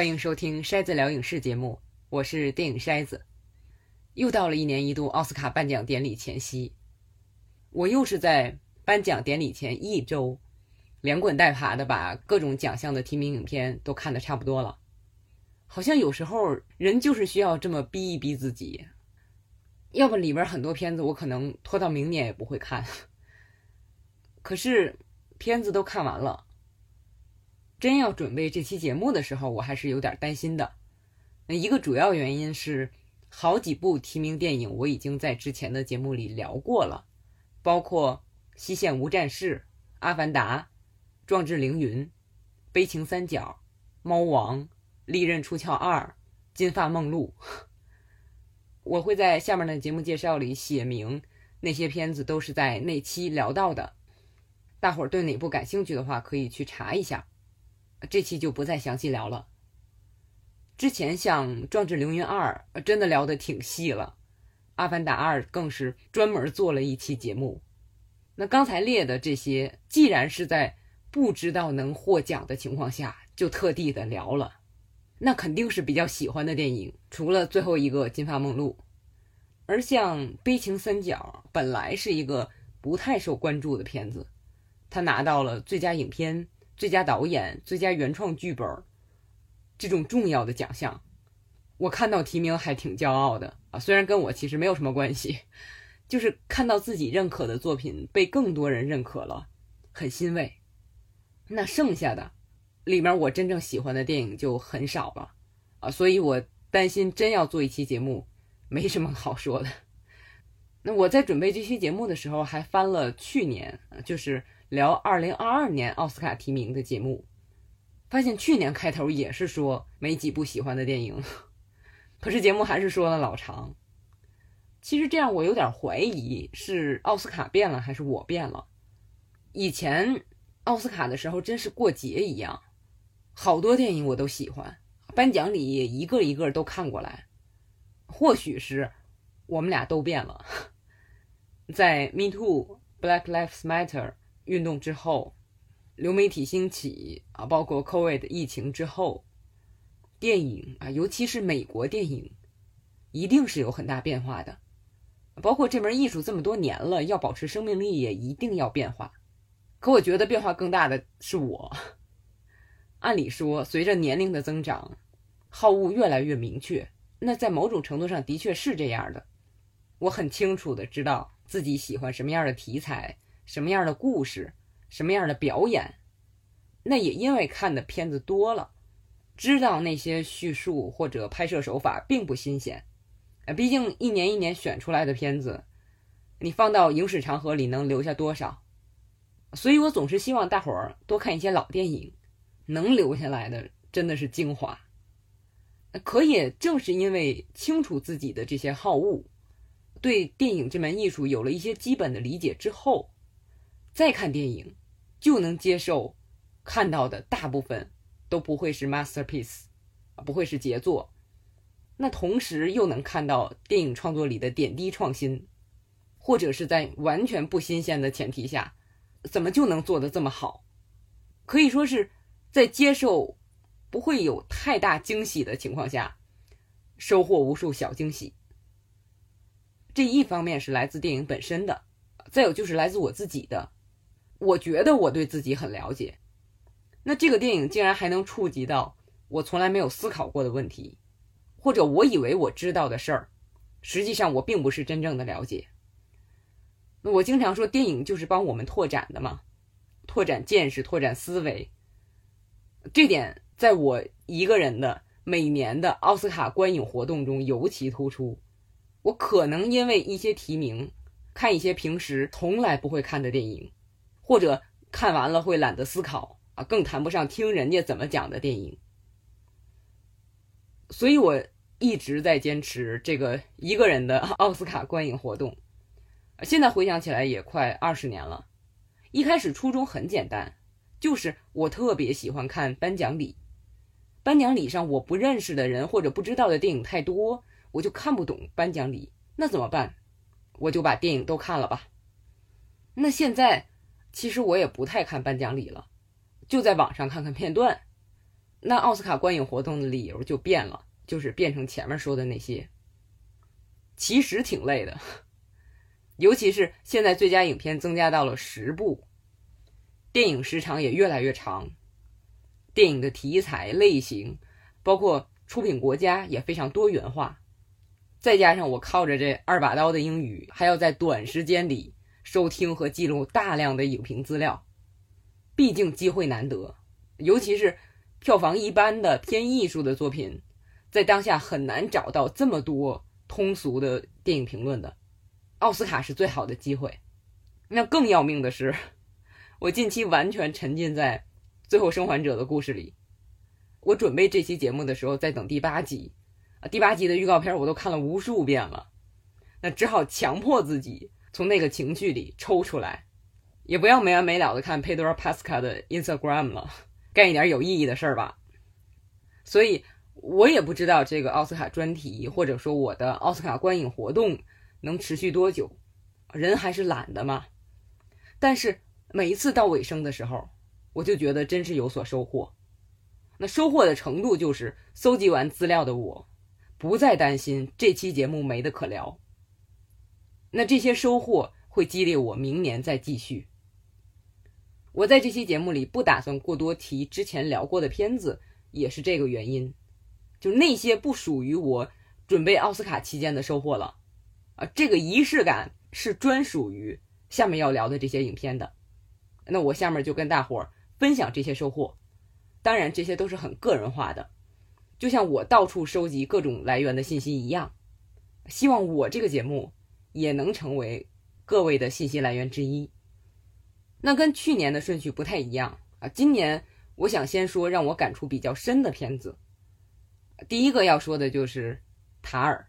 欢迎收听筛子聊影视节目，我是电影筛子。又到了一年一度奥斯卡颁奖典礼前夕，我又是在颁奖典礼前一周，连滚带爬的把各种奖项的提名影片都看得差不多了。好像有时候人就是需要这么逼一逼自己，要不里边很多片子我可能拖到明年也不会看。可是片子都看完了。真要准备这期节目的时候，我还是有点担心的。那一个主要原因是，好几部提名电影我已经在之前的节目里聊过了，包括《西线无战事》《阿凡达》《壮志凌云》《悲情三角》《猫王》《利刃出鞘二》《金发梦露》。我会在下面的节目介绍里写明那些片子都是在那期聊到的。大伙儿对哪部感兴趣的话，可以去查一下。这期就不再详细聊了。之前像《壮志凌云二》真的聊得挺细了，《阿凡达二》更是专门做了一期节目。那刚才列的这些，既然是在不知道能获奖的情况下就特地的聊了，那肯定是比较喜欢的电影。除了最后一个《金发梦露》，而像《悲情三角》本来是一个不太受关注的片子，他拿到了最佳影片。最佳导演、最佳原创剧本这种重要的奖项，我看到提名还挺骄傲的啊！虽然跟我其实没有什么关系，就是看到自己认可的作品被更多人认可了，很欣慰。那剩下的里面，我真正喜欢的电影就很少了啊！所以我担心真要做一期节目，没什么好说的。那我在准备这期节目的时候，还翻了去年，就是。聊二零二二年奥斯卡提名的节目，发现去年开头也是说没几部喜欢的电影，可是节目还是说了老长。其实这样我有点怀疑是奥斯卡变了还是我变了。以前奥斯卡的时候真是过节一样，好多电影我都喜欢，颁奖礼一个一个都看过来。或许是我们俩都变了，在 Me Too、Black Lives Matter。运动之后，流媒体兴起啊，包括 COVID 疫情之后，电影啊，尤其是美国电影，一定是有很大变化的。包括这门艺术这么多年了，要保持生命力，也一定要变化。可我觉得变化更大的是我。按理说，随着年龄的增长，好恶越来越明确。那在某种程度上，的确是这样的。我很清楚的知道自己喜欢什么样的题材。什么样的故事，什么样的表演，那也因为看的片子多了，知道那些叙述或者拍摄手法并不新鲜。啊，毕竟一年一年选出来的片子，你放到影史长河里能留下多少？所以我总是希望大伙儿多看一些老电影，能留下来的真的是精华。可也正是因为清楚自己的这些好恶，对电影这门艺术有了一些基本的理解之后。再看电影，就能接受看到的大部分都不会是 masterpiece，不会是杰作。那同时又能看到电影创作里的点滴创新，或者是在完全不新鲜的前提下，怎么就能做得这么好？可以说是在接受不会有太大惊喜的情况下，收获无数小惊喜。这一方面是来自电影本身的，再有就是来自我自己的。我觉得我对自己很了解，那这个电影竟然还能触及到我从来没有思考过的问题，或者我以为我知道的事儿，实际上我并不是真正的了解。那我经常说，电影就是帮我们拓展的嘛，拓展见识，拓展思维。这点在我一个人的每年的奥斯卡观影活动中尤其突出。我可能因为一些提名，看一些平时从来不会看的电影。或者看完了会懒得思考啊，更谈不上听人家怎么讲的电影。所以我一直在坚持这个一个人的奥斯卡观影活动。现在回想起来也快二十年了。一开始初衷很简单，就是我特别喜欢看颁奖礼。颁奖礼上我不认识的人或者不知道的电影太多，我就看不懂颁奖礼。那怎么办？我就把电影都看了吧。那现在。其实我也不太看颁奖礼了，就在网上看看片段。那奥斯卡观影活动的理由就变了，就是变成前面说的那些。其实挺累的，尤其是现在最佳影片增加到了十部，电影时长也越来越长，电影的题材类型，包括出品国家也非常多元化，再加上我靠着这二把刀的英语，还要在短时间里收听和记录大量的影评资料，毕竟机会难得，尤其是票房一般的偏艺术的作品，在当下很难找到这么多。通俗的电影评论的奥斯卡是最好的机会。那更要命的是，我近期完全沉浸在《最后生还者》的故事里。我准备这期节目的时候，在等第八集啊，第八集的预告片我都看了无数遍了。那只好强迫自己从那个情绪里抽出来，也不要没完没了的看佩多拉·帕斯卡的 Instagram 了，干一点有意义的事儿吧。所以。我也不知道这个奥斯卡专题，或者说我的奥斯卡观影活动能持续多久，人还是懒的嘛。但是每一次到尾声的时候，我就觉得真是有所收获。那收获的程度就是，搜集完资料的我，不再担心这期节目没得可聊。那这些收获会激励我明年再继续。我在这期节目里不打算过多提之前聊过的片子，也是这个原因。就那些不属于我准备奥斯卡期间的收获了，啊，这个仪式感是专属于下面要聊的这些影片的。那我下面就跟大伙儿分享这些收获，当然这些都是很个人化的，就像我到处收集各种来源的信息一样。希望我这个节目也能成为各位的信息来源之一。那跟去年的顺序不太一样啊，今年我想先说让我感触比较深的片子。第一个要说的就是塔尔。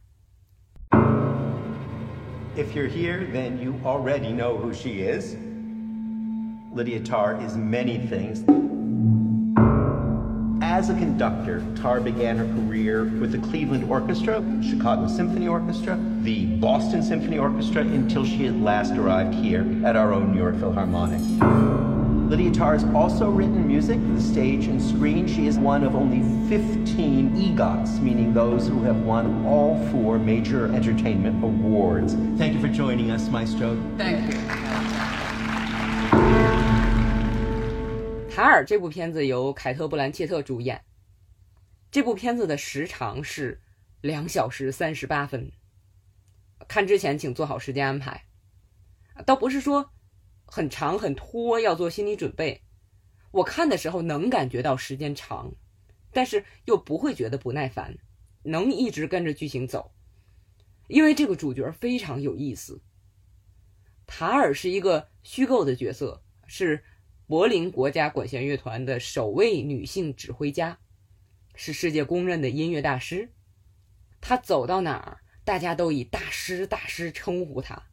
If you're here, then you already know who she is. Lydia Tarr is many things. As a conductor, Tar began her career with the Cleveland Orchestra, Chicago Symphony Orchestra, the Boston Symphony Orchestra, until she had last arrived here at our own New York Philharmonic. Lydia Tar has also written music for the stage and screen. She is one of only 15 EGOTs, meaning those who have won all four major entertainment awards. Thank you for joining us, Maestro. Thank you. 塔尔这部片子由凯特·布兰切特主演。这部片子的时长是两小时三十八分。看之前请做好时间安排。倒不是说很长很拖，要做心理准备。我看的时候能感觉到时间长，但是又不会觉得不耐烦，能一直跟着剧情走。因为这个主角非常有意思。塔尔是一个虚构的角色，是柏林国家管弦乐团的首位女性指挥家，是世界公认的音乐大师。她走到哪儿，大家都以大师大师称呼她，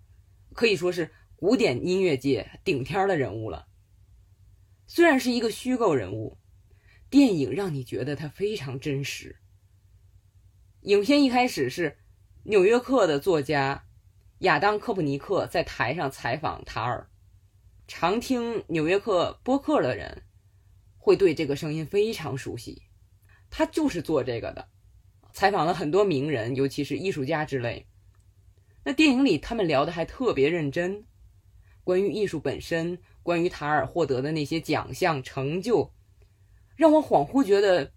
可以说是。古典音乐界顶天的人物了。虽然是一个虚构人物，电影让你觉得他非常真实。影片一开始是《纽约客》的作家亚当·科普尼克在台上采访塔尔。常听《纽约客》播客的人会对这个声音非常熟悉，他就是做这个的，采访了很多名人，尤其是艺术家之类。那电影里他们聊的还特别认真。关于艺术本身，关于塔尔获得的那些奖项成就，让我恍惚觉得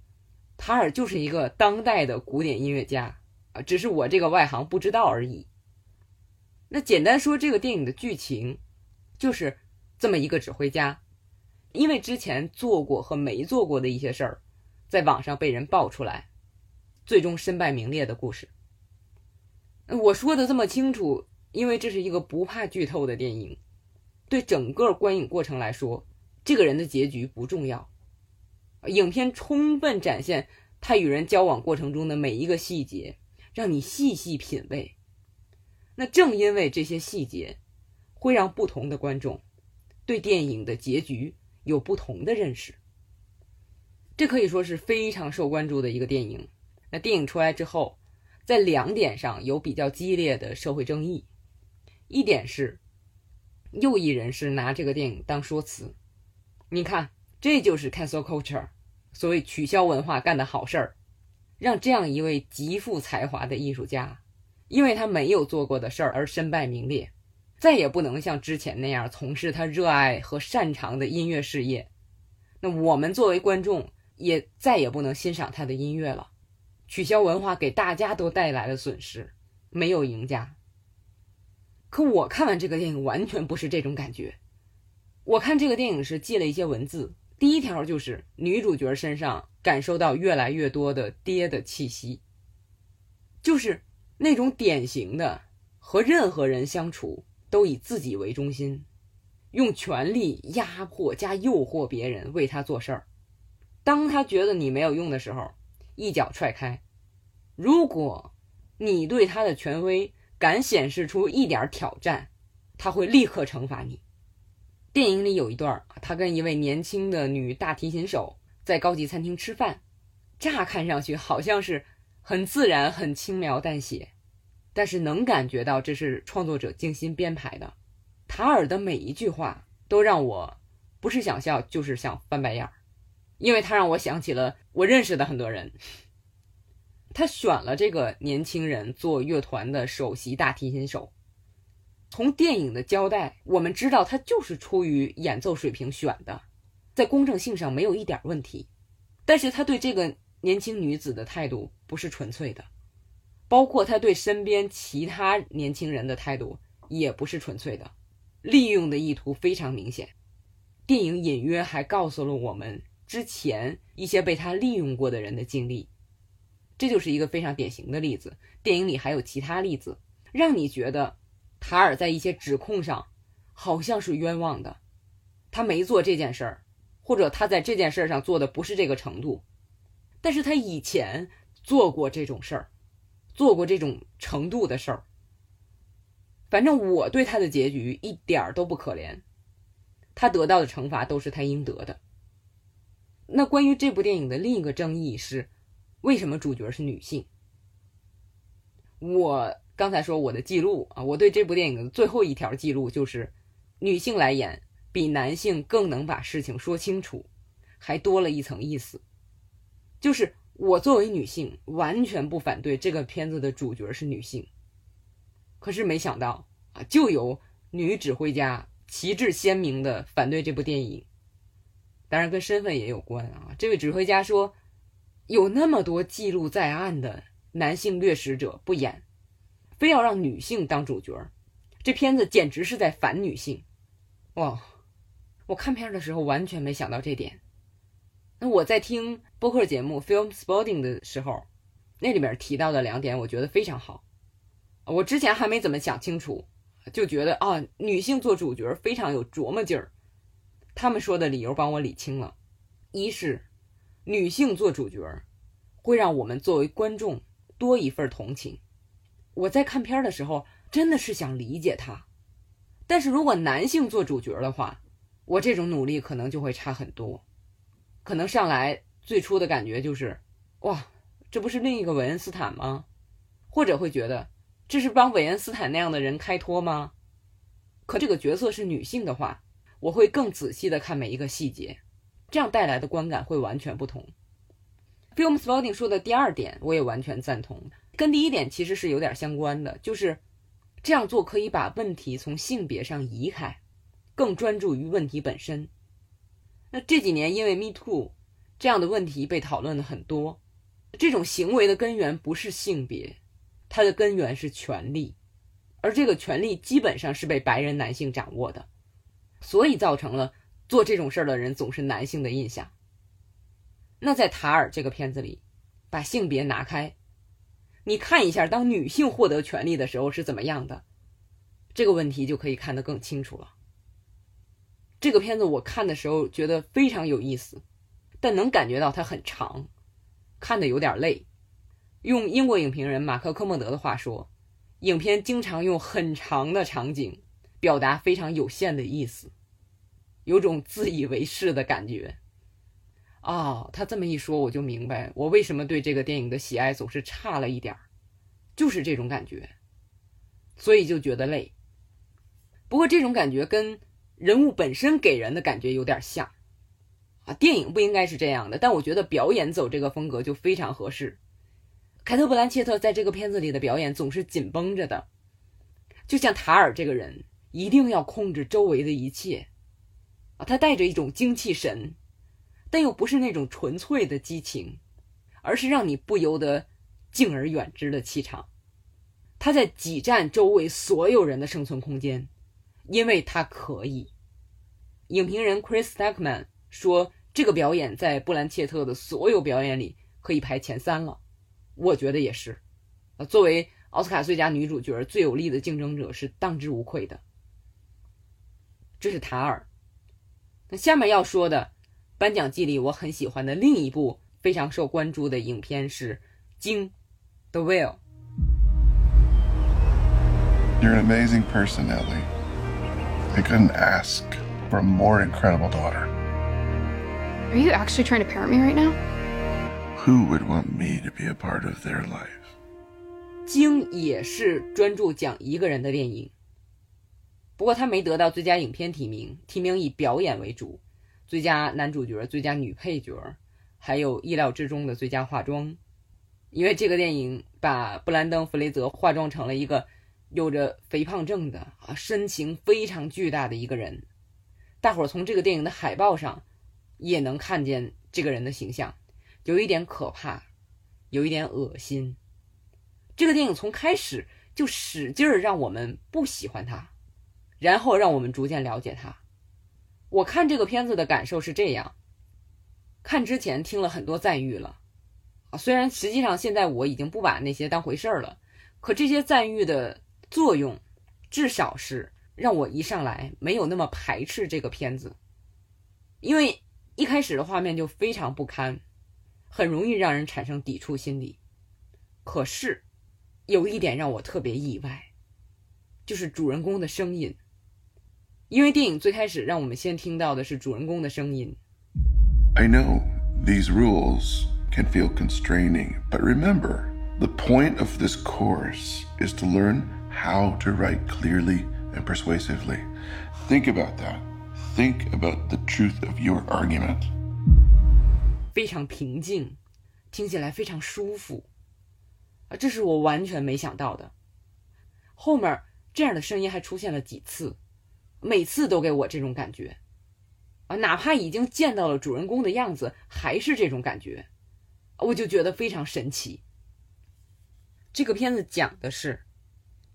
塔尔就是一个当代的古典音乐家啊，只是我这个外行不知道而已。那简单说，这个电影的剧情就是这么一个指挥家，因为之前做过和没做过的一些事儿，在网上被人爆出来，最终身败名裂的故事。我说的这么清楚，因为这是一个不怕剧透的电影。对整个观影过程来说，这个人的结局不重要。影片充分展现他与人交往过程中的每一个细节，让你细细品味。那正因为这些细节，会让不同的观众对电影的结局有不同的认识。这可以说是非常受关注的一个电影。那电影出来之后，在两点上有比较激烈的社会争议。一点是。右翼人士拿这个电影当说辞，你看，这就是 cancel culture，所谓取消文化干的好事儿，让这样一位极富才华的艺术家，因为他没有做过的事儿而身败名裂，再也不能像之前那样从事他热爱和擅长的音乐事业。那我们作为观众，也再也不能欣赏他的音乐了。取消文化给大家都带来了损失，没有赢家。可我看完这个电影，完全不是这种感觉。我看这个电影时记了一些文字，第一条就是女主角身上感受到越来越多的爹的气息，就是那种典型的和任何人相处都以自己为中心，用权力压迫加诱惑别人为他做事儿。当他觉得你没有用的时候，一脚踹开。如果你对他的权威，敢显示出一点挑战，他会立刻惩罚你。电影里有一段，他跟一位年轻的女大提琴手在高级餐厅吃饭，乍看上去好像是很自然、很轻描淡写，但是能感觉到这是创作者精心编排的。塔尔的每一句话都让我不是想笑就是想翻白眼儿，因为他让我想起了我认识的很多人。他选了这个年轻人做乐团的首席大提琴手。从电影的交代，我们知道他就是出于演奏水平选的，在公正性上没有一点问题。但是他对这个年轻女子的态度不是纯粹的，包括他对身边其他年轻人的态度也不是纯粹的，利用的意图非常明显。电影隐约还告诉了我们之前一些被他利用过的人的经历。这就是一个非常典型的例子。电影里还有其他例子，让你觉得塔尔在一些指控上好像是冤枉的。他没做这件事儿，或者他在这件事上做的不是这个程度，但是他以前做过这种事儿，做过这种程度的事儿。反正我对他的结局一点儿都不可怜，他得到的惩罚都是他应得的。那关于这部电影的另一个争议是。为什么主角是女性？我刚才说我的记录啊，我对这部电影的最后一条记录就是，女性来演比男性更能把事情说清楚，还多了一层意思。就是我作为女性，完全不反对这个片子的主角是女性。可是没想到啊，就有女指挥家旗帜鲜明的反对这部电影。当然跟身份也有关啊，这位指挥家说。有那么多记录在案的男性掠食者不演，非要让女性当主角，这片子简直是在反女性。哇！我看片的时候完全没想到这点。那我在听播客节目《Film Spotting》的时候，那里面提到的两点，我觉得非常好。我之前还没怎么想清楚，就觉得啊，女性做主角非常有琢磨劲儿。他们说的理由帮我理清了，一是。女性做主角，会让我们作为观众多一份同情。我在看片的时候，真的是想理解她。但是如果男性做主角的话，我这种努力可能就会差很多。可能上来最初的感觉就是，哇，这不是另一个韦恩斯坦吗？或者会觉得这是帮韦恩斯坦那样的人开脱吗？可这个角色是女性的话，我会更仔细的看每一个细节。这样带来的观感会完全不同。Film Spotting 说的第二点，我也完全赞同，跟第一点其实是有点相关的，就是这样做可以把问题从性别上移开，更专注于问题本身。那这几年因为 Me Too 这样的问题被讨论的很多，这种行为的根源不是性别，它的根源是权力，而这个权力基本上是被白人男性掌握的，所以造成了。做这种事儿的人总是男性的印象。那在塔尔这个片子里，把性别拿开，你看一下，当女性获得权利的时候是怎么样的，这个问题就可以看得更清楚了。这个片子我看的时候觉得非常有意思，但能感觉到它很长，看的有点累。用英国影评人马克·科莫德的话说，影片经常用很长的场景表达非常有限的意思。有种自以为是的感觉，哦，他这么一说，我就明白我为什么对这个电影的喜爱总是差了一点儿，就是这种感觉，所以就觉得累。不过这种感觉跟人物本身给人的感觉有点像，啊，电影不应该是这样的，但我觉得表演走这个风格就非常合适。凯特·布兰切特在这个片子里的表演总是紧绷着的，就像塔尔这个人一定要控制周围的一切，啊，他带着一种精气神，但又不是那种纯粹的激情，而是让你不由得敬而远之的气场。他在挤占周围所有人的生存空间，因为他可以。影评人 Chris Stackman 说，这个表演在布兰切特的所有表演里可以排前三了。我觉得也是，呃，作为奥斯卡最佳女主角最有力的竞争者是当之无愧的。这是塔尔。那下面要说的颁奖季里我很喜欢的另一部非常受关注的影片是《鲸》，The Whale。You're an amazing person, Ellie. I couldn't ask for a more incredible daughter. Are you actually trying to parent me right now? Who would want me to be a part of their life? 鲸也是专注讲一个人的电影，不过他没得到最佳影片提名，提名以表演为主，最佳男主角、最佳女配角，还有意料之中的最佳化妆。因为这个电影把布兰登·弗雷泽化妆成了一个有着肥胖症的啊身形非常巨大的一个人，大伙儿从这个电影的海报上也能看见这个人的形象。有一点可怕，有一点恶心。这个电影从开始就使劲儿让我们不喜欢他，然后让我们逐渐了解他。我看这个片子的感受是这样：看之前听了很多赞誉了，啊，虽然实际上现在我已经不把那些当回事儿了，可这些赞誉的作用，至少是让我一上来没有那么排斥这个片子，因为一开始的画面就非常不堪。很容易让人产生抵触心理，可是有一点让我特别意外，就是主人公的声音。因为电影最开始让我们先听到的是主人公的声音。I know these rules can feel constraining, but remember, the point of this course is to learn how to write clearly and persuasively. Think about that. Think about the truth of your argument. 非常平静，听起来非常舒服，啊，这是我完全没想到的。后面这样的声音还出现了几次，每次都给我这种感觉，啊，哪怕已经见到了主人公的样子，还是这种感觉，我就觉得非常神奇。这个片子讲的是，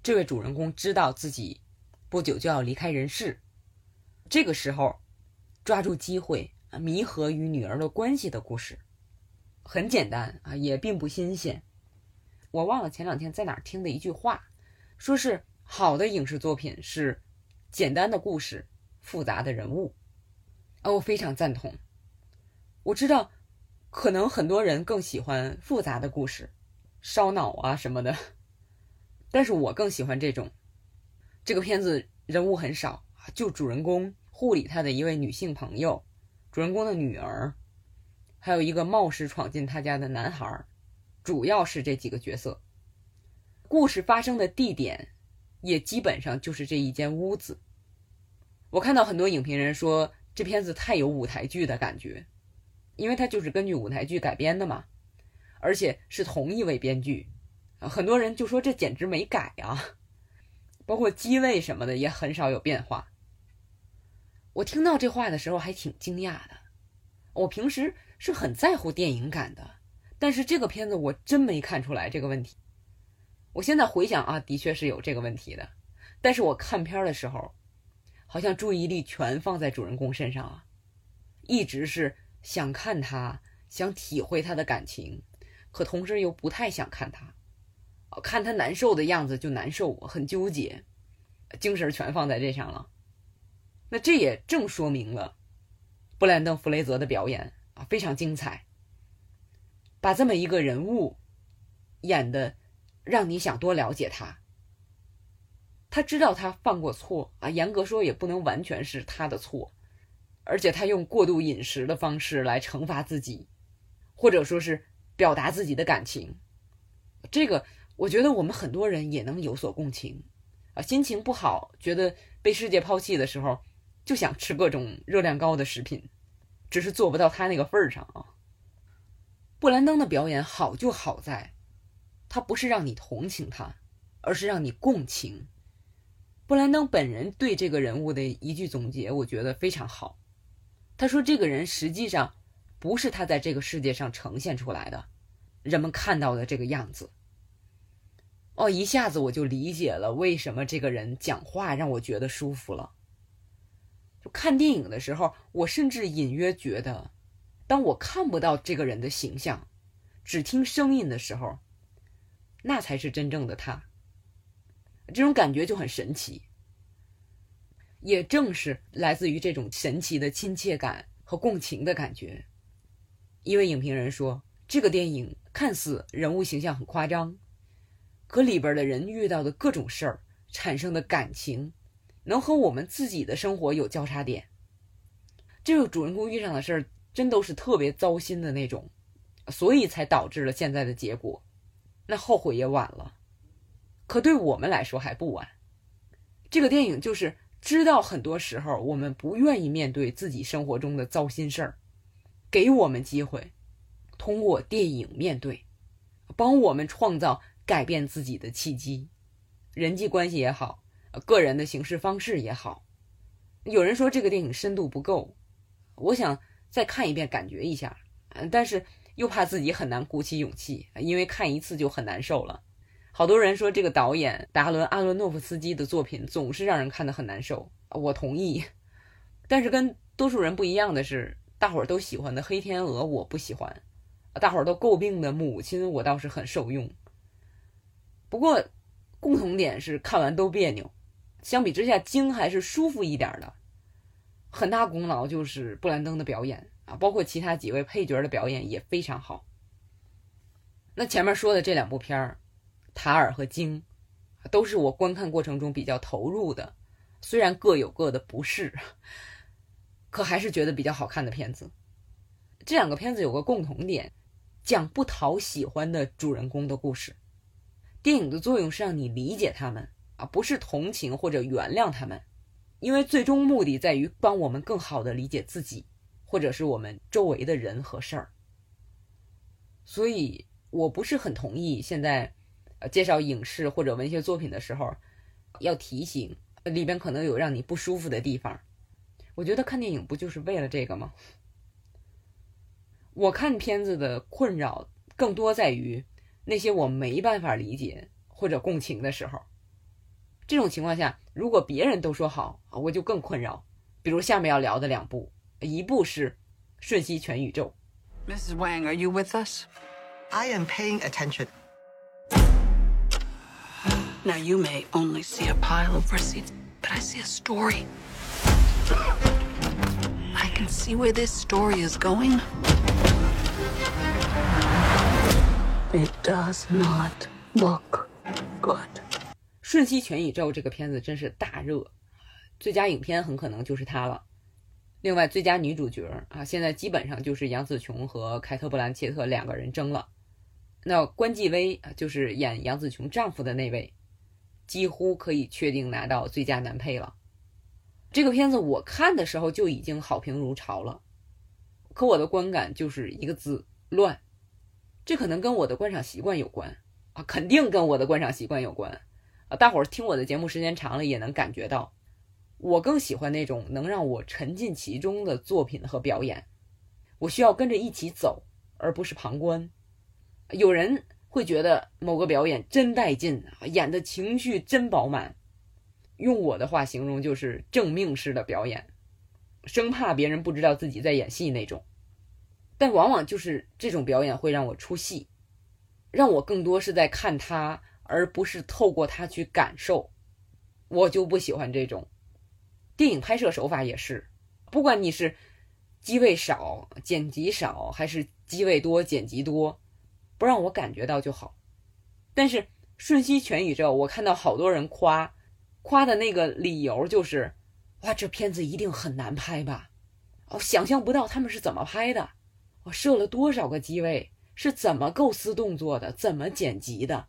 这位主人公知道自己不久就要离开人世，这个时候抓住机会。弥合与女儿的关系的故事，很简单啊，也并不新鲜。我忘了前两天在哪儿听的一句话，说是好的影视作品是简单的故事，复杂的人物。啊，我非常赞同。我知道，可能很多人更喜欢复杂的故事，烧脑啊什么的，但是我更喜欢这种。这个片子人物很少就主人公护理他的一位女性朋友。主人公的女儿，还有一个冒失闯进他家的男孩，主要是这几个角色。故事发生的地点也基本上就是这一间屋子。我看到很多影评人说这片子太有舞台剧的感觉，因为它就是根据舞台剧改编的嘛，而且是同一位编剧。很多人就说这简直没改啊，包括机位什么的也很少有变化。我听到这话的时候还挺惊讶的。我平时是很在乎电影感的，但是这个片子我真没看出来这个问题。我现在回想啊，的确是有这个问题的。但是我看片的时候，好像注意力全放在主人公身上啊，一直是想看他，想体会他的感情，可同时又不太想看他。看他难受的样子就难受，很纠结，精神全放在这上了。那这也正说明了，布兰登·弗雷泽的表演啊非常精彩，把这么一个人物演的让你想多了解他。他知道他犯过错啊，严格说也不能完全是他的错，而且他用过度饮食的方式来惩罚自己，或者说是表达自己的感情。这个我觉得我们很多人也能有所共情啊，心情不好，觉得被世界抛弃的时候。就想吃各种热量高的食品，只是做不到他那个份儿上啊。布兰登的表演好就好在，他不是让你同情他，而是让你共情。布兰登本人对这个人物的一句总结，我觉得非常好。他说：“这个人实际上不是他在这个世界上呈现出来的，人们看到的这个样子。”哦，一下子我就理解了为什么这个人讲话让我觉得舒服了。就看电影的时候，我甚至隐约觉得，当我看不到这个人的形象，只听声音的时候，那才是真正的他。这种感觉就很神奇。也正是来自于这种神奇的亲切感和共情的感觉。一位影评人说，这个电影看似人物形象很夸张。和里边的人遇到的各种事儿产生的感情，能和我们自己的生活有交叉点。这个主人公遇上的事儿真都是特别糟心的那种，所以才导致了现在的结果。那后悔也晚了，可对我们来说还不晚。这个电影就是知道很多时候我们不愿意面对自己生活中的糟心事儿，给我们机会，通过电影面对，帮我们创造。改变自己的契机，人际关系也好，个人的行事方式也好。有人说这个电影深度不够，我想再看一遍感觉一下，但是又怕自己很难鼓起勇气，因为看一次就很难受了。好多人说这个导演达伦·阿伦诺夫斯基的作品总是让人看得很难受，我同意。但是跟多数人不一样的是，大伙儿都喜欢的《黑天鹅》我不喜欢，大伙儿都诟病的《母亲》我倒是很受用。不过，共同点是看完都别扭。相比之下，精还是舒服一点的。很大功劳就是布兰登的表演啊，包括其他几位配角的表演也非常好。那前面说的这两部片儿，《塔尔》和《精》，都是我观看过程中比较投入的。虽然各有各的不适，可还是觉得比较好看的片子。这两个片子有个共同点，讲不讨喜欢的主人公的故事。电影的作用是让你理解他们啊，不是同情或者原谅他们，因为最终目的在于帮我们更好的理解自己，或者是我们周围的人和事儿。所以我不是很同意现在，呃，介绍影视或者文学作品的时候，要提醒里边可能有让你不舒服的地方。我觉得看电影不就是为了这个吗？我看片子的困扰更多在于。那些我没办法理解或者共情的时候，这种情况下，如果别人都说好，我就更困扰。比如下面要聊的两部，一部是《瞬息全宇宙》。Mrs. Wang, are you with us? I am paying attention. Now you may only see a pile of receipts, but I see a story. I can see where this story is going. It does not look good。《瞬息全宇宙》这个片子真是大热，最佳影片很可能就是它了。另外，最佳女主角啊，现在基本上就是杨紫琼和凯特·布兰切特两个人争了。那关继威啊，就是演杨紫琼丈夫的那位，几乎可以确定拿到最佳男配了。这个片子我看的时候就已经好评如潮了，可我的观感就是一个字：乱。这可能跟我的观赏习惯有关啊，肯定跟我的观赏习惯有关啊！大伙儿听我的节目时间长了，也能感觉到，我更喜欢那种能让我沉浸其中的作品和表演。我需要跟着一起走，而不是旁观。有人会觉得某个表演真带劲，演的情绪真饱满。用我的话形容，就是正命式的表演，生怕别人不知道自己在演戏那种。但往往就是这种表演会让我出戏，让我更多是在看他，而不是透过他去感受。我就不喜欢这种电影拍摄手法也是，不管你是机位少、剪辑少，还是机位多、剪辑多，不让我感觉到就好。但是《瞬息全宇宙》，我看到好多人夸，夸的那个理由就是：哇，这片子一定很难拍吧？哦，想象不到他们是怎么拍的。我设了多少个机位？是怎么构思动作的？怎么剪辑的？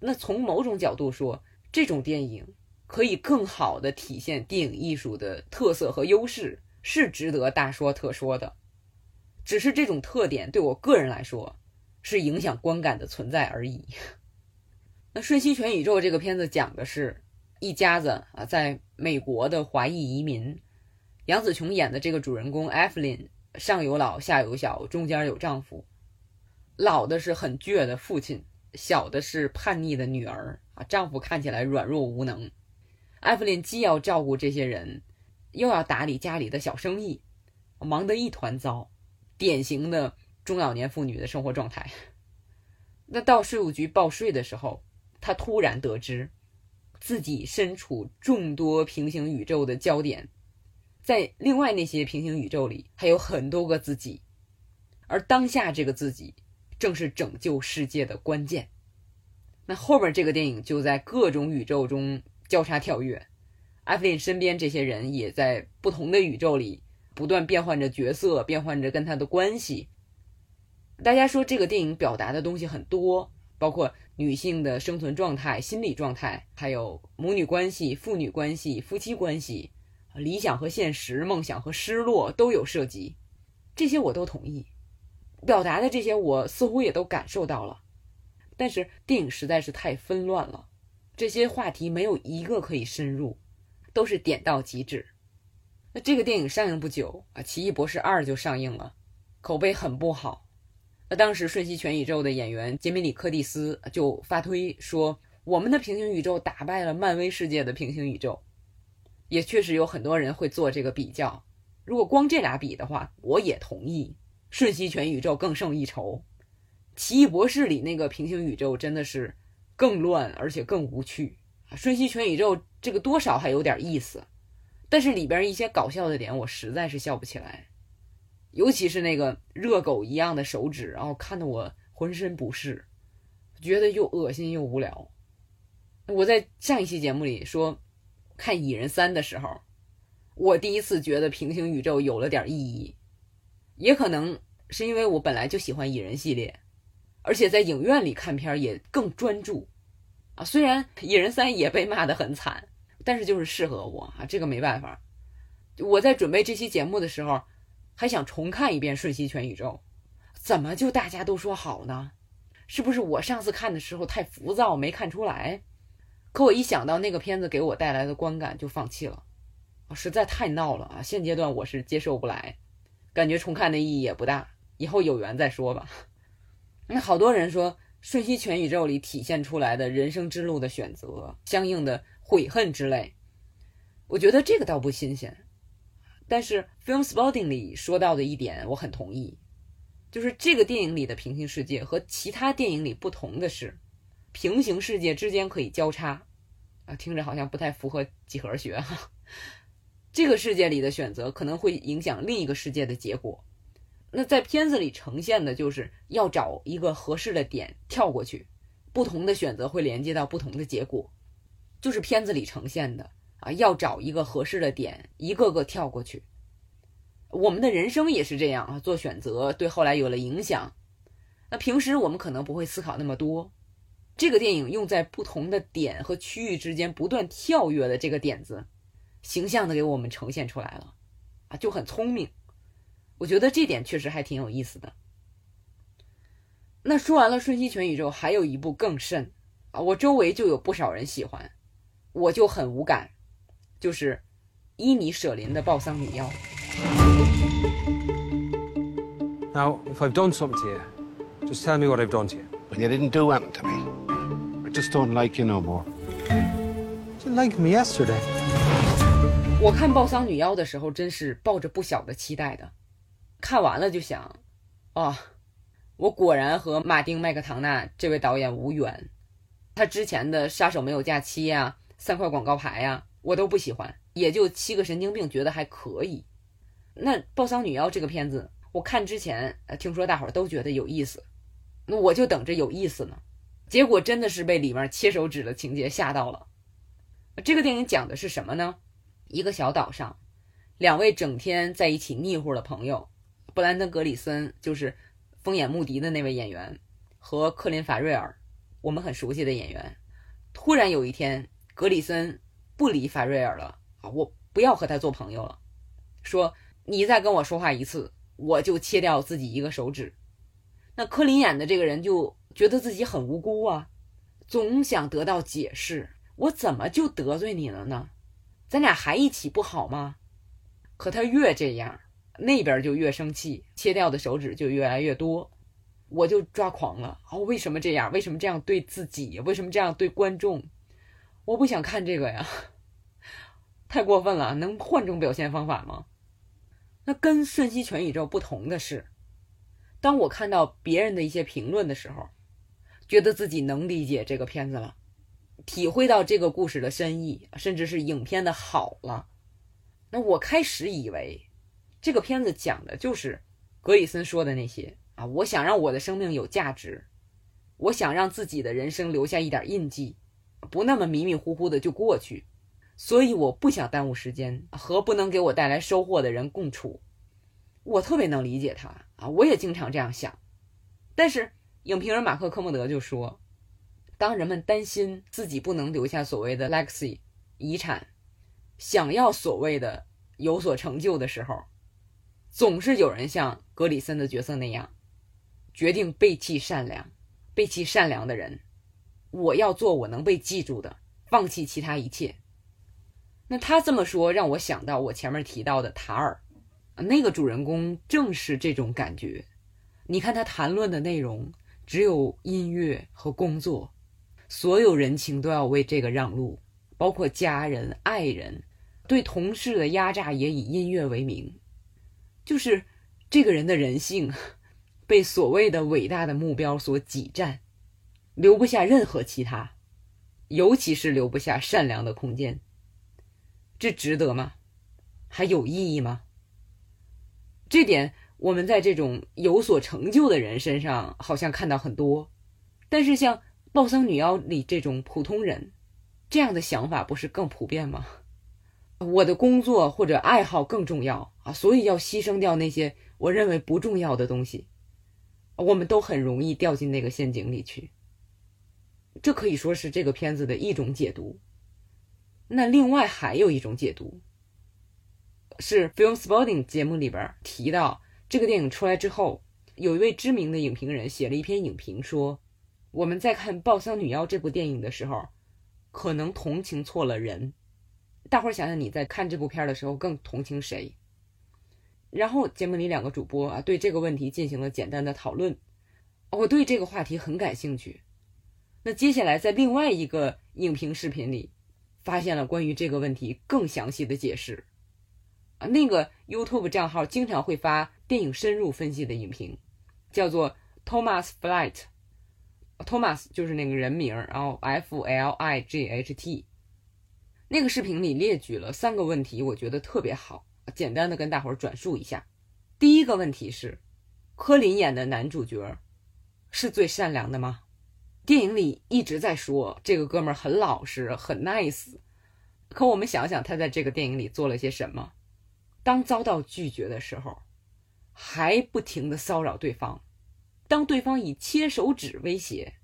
那从某种角度说，这种电影可以更好的体现电影艺术的特色和优势，是值得大说特说的。只是这种特点对我个人来说是影响观感的存在而已。那《瞬息全宇宙》这个片子讲的是一家子啊，在美国的华裔移民，杨紫琼演的这个主人公艾弗琳，上有老下有小，中间有丈夫，老的是很倔的父亲，小的是叛逆的女儿啊，丈夫看起来软弱无能，艾弗琳既要照顾这些人，又要打理家里的小生意，忙得一团糟，典型的中老年妇女的生活状态。那到税务局报税的时候。他突然得知，自己身处众多平行宇宙的焦点，在另外那些平行宇宙里还有很多个自己，而当下这个自己正是拯救世界的关键。那后边这个电影就在各种宇宙中交叉跳跃，艾弗琳身边这些人也在不同的宇宙里不断变换着角色，变换着跟他的关系。大家说这个电影表达的东西很多，包括。女性的生存状态、心理状态，还有母女关系、父女关系、夫妻关系、理想和现实、梦想和失落都有涉及，这些我都同意。表达的这些我似乎也都感受到了，但是电影实在是太纷乱了，这些话题没有一个可以深入，都是点到即止。那这个电影上映不久啊，《奇异博士二》就上映了，口碑很不好。那当时《瞬息全宇宙》的演员杰米里·柯蒂斯就发推说：“我们的平行宇宙打败了漫威世界的平行宇宙。”也确实有很多人会做这个比较。如果光这俩比的话，我也同意，《瞬息全宇宙》更胜一筹。《奇异博士》里那个平行宇宙真的是更乱，而且更无趣。《瞬息全宇宙》这个多少还有点意思，但是里边一些搞笑的点，我实在是笑不起来。尤其是那个热狗一样的手指，然后看得我浑身不适，觉得又恶心又无聊。我在上一期节目里说，看《蚁人三》的时候，我第一次觉得平行宇宙有了点意义，也可能是因为我本来就喜欢蚁人系列，而且在影院里看片也更专注啊。虽然《蚁人三》也被骂得很惨，但是就是适合我啊，这个没办法。我在准备这期节目的时候。还想重看一遍《瞬息全宇宙》，怎么就大家都说好呢？是不是我上次看的时候太浮躁没看出来？可我一想到那个片子给我带来的观感就放弃了，实在太闹了啊！现阶段我是接受不来，感觉重看的意义也不大，以后有缘再说吧。那好多人说《瞬息全宇宙》里体现出来的人生之路的选择，相应的悔恨之类，我觉得这个倒不新鲜。但是《Film Spotting》里说到的一点，我很同意，就是这个电影里的平行世界和其他电影里不同的是，平行世界之间可以交叉，啊，听着好像不太符合几何学哈。这个世界里的选择可能会影响另一个世界的结果。那在片子里呈现的就是要找一个合适的点跳过去，不同的选择会连接到不同的结果，就是片子里呈现的。啊，要找一个合适的点，一个个跳过去。我们的人生也是这样啊，做选择对后来有了影响。那平时我们可能不会思考那么多。这个电影用在不同的点和区域之间不断跳跃的这个点子，形象的给我们呈现出来了，啊，就很聪明。我觉得这点确实还挺有意思的。那说完了《瞬息全宇宙》，还有一部更甚啊，我周围就有不少人喜欢，我就很无感。就是伊尼舍林的报丧女妖。Now, if I've done something to you, just tell me what I've done to you. Well, you didn't do anything to me. I just don't like you no more. You liked me yesterday. 我看报丧女妖的时候，真是抱着不小的期待的。看完了就想，啊，我果然和马丁麦克唐纳这位导演无缘。他之前的《杀手没有假期》呀，《三块广告牌》呀。我都不喜欢，也就七个神经病觉得还可以。那《报丧女妖》这个片子，我看之前，呃，听说大伙儿都觉得有意思，那我就等着有意思呢。结果真的是被里面切手指的情节吓到了。这个电影讲的是什么呢？一个小岛上，两位整天在一起腻乎的朋友，布兰登·格里森就是《疯眼穆迪》的那位演员，和克林·法瑞尔，我们很熟悉的演员。突然有一天，格里森。不理法瑞尔了啊！我不要和他做朋友了。说你再跟我说话一次，我就切掉自己一个手指。那柯林演的这个人就觉得自己很无辜啊，总想得到解释，我怎么就得罪你了呢？咱俩还一起不好吗？可他越这样，那边就越生气，切掉的手指就越来越多，我就抓狂了。哦，为什么这样？为什么这样对自己？为什么这样对观众？我不想看这个呀，太过分了！能换种表现方法吗？那跟《瞬息全宇宙》不同的是，当我看到别人的一些评论的时候，觉得自己能理解这个片子了，体会到这个故事的深意，甚至是影片的好了。那我开始以为，这个片子讲的就是格里森说的那些啊，我想让我的生命有价值，我想让自己的人生留下一点印记，不那么迷迷糊糊的就过去。所以我不想耽误时间和不能给我带来收获的人共处，我特别能理解他啊，我也经常这样想。但是影评人马克·科莫德就说，当人们担心自己不能留下所谓的 legacy 遗产，想要所谓的有所成就的时候，总是有人像格里森的角色那样，决定背弃善良，背弃善良的人。我要做我能被记住的，放弃其他一切。那他这么说，让我想到我前面提到的塔尔，那个主人公正是这种感觉。你看他谈论的内容只有音乐和工作，所有人情都要为这个让路，包括家人、爱人，对同事的压榨也以音乐为名。就是这个人的人性，被所谓的伟大的目标所挤占，留不下任何其他，尤其是留不下善良的空间。这值得吗？还有意义吗？这点我们在这种有所成就的人身上好像看到很多，但是像《暴桑女妖》里这种普通人，这样的想法不是更普遍吗？我的工作或者爱好更重要啊，所以要牺牲掉那些我认为不重要的东西。我们都很容易掉进那个陷阱里去。这可以说是这个片子的一种解读。那另外还有一种解读，是 Film Spotting 节目里边提到，这个电影出来之后，有一位知名的影评人写了一篇影评，说我们在看《抱桑女妖》这部电影的时候，可能同情错了人。大伙儿想想，你在看这部片的时候更同情谁？然后节目里两个主播啊，对这个问题进行了简单的讨论。我对这个话题很感兴趣。那接下来在另外一个影评视频里。发现了关于这个问题更详细的解释，啊，那个 YouTube 账号经常会发电影深入分析的影评，叫做 Thomas Flight，Thomas 就是那个人名，然后 F L I G H T，那个视频里列举了三个问题，我觉得特别好，简单的跟大伙儿转述一下。第一个问题是，柯林演的男主角是最善良的吗？电影里一直在说这个哥们儿很老实，很 nice。可我们想想，他在这个电影里做了些什么？当遭到拒绝的时候，还不停的骚扰对方；当对方以切手指威胁，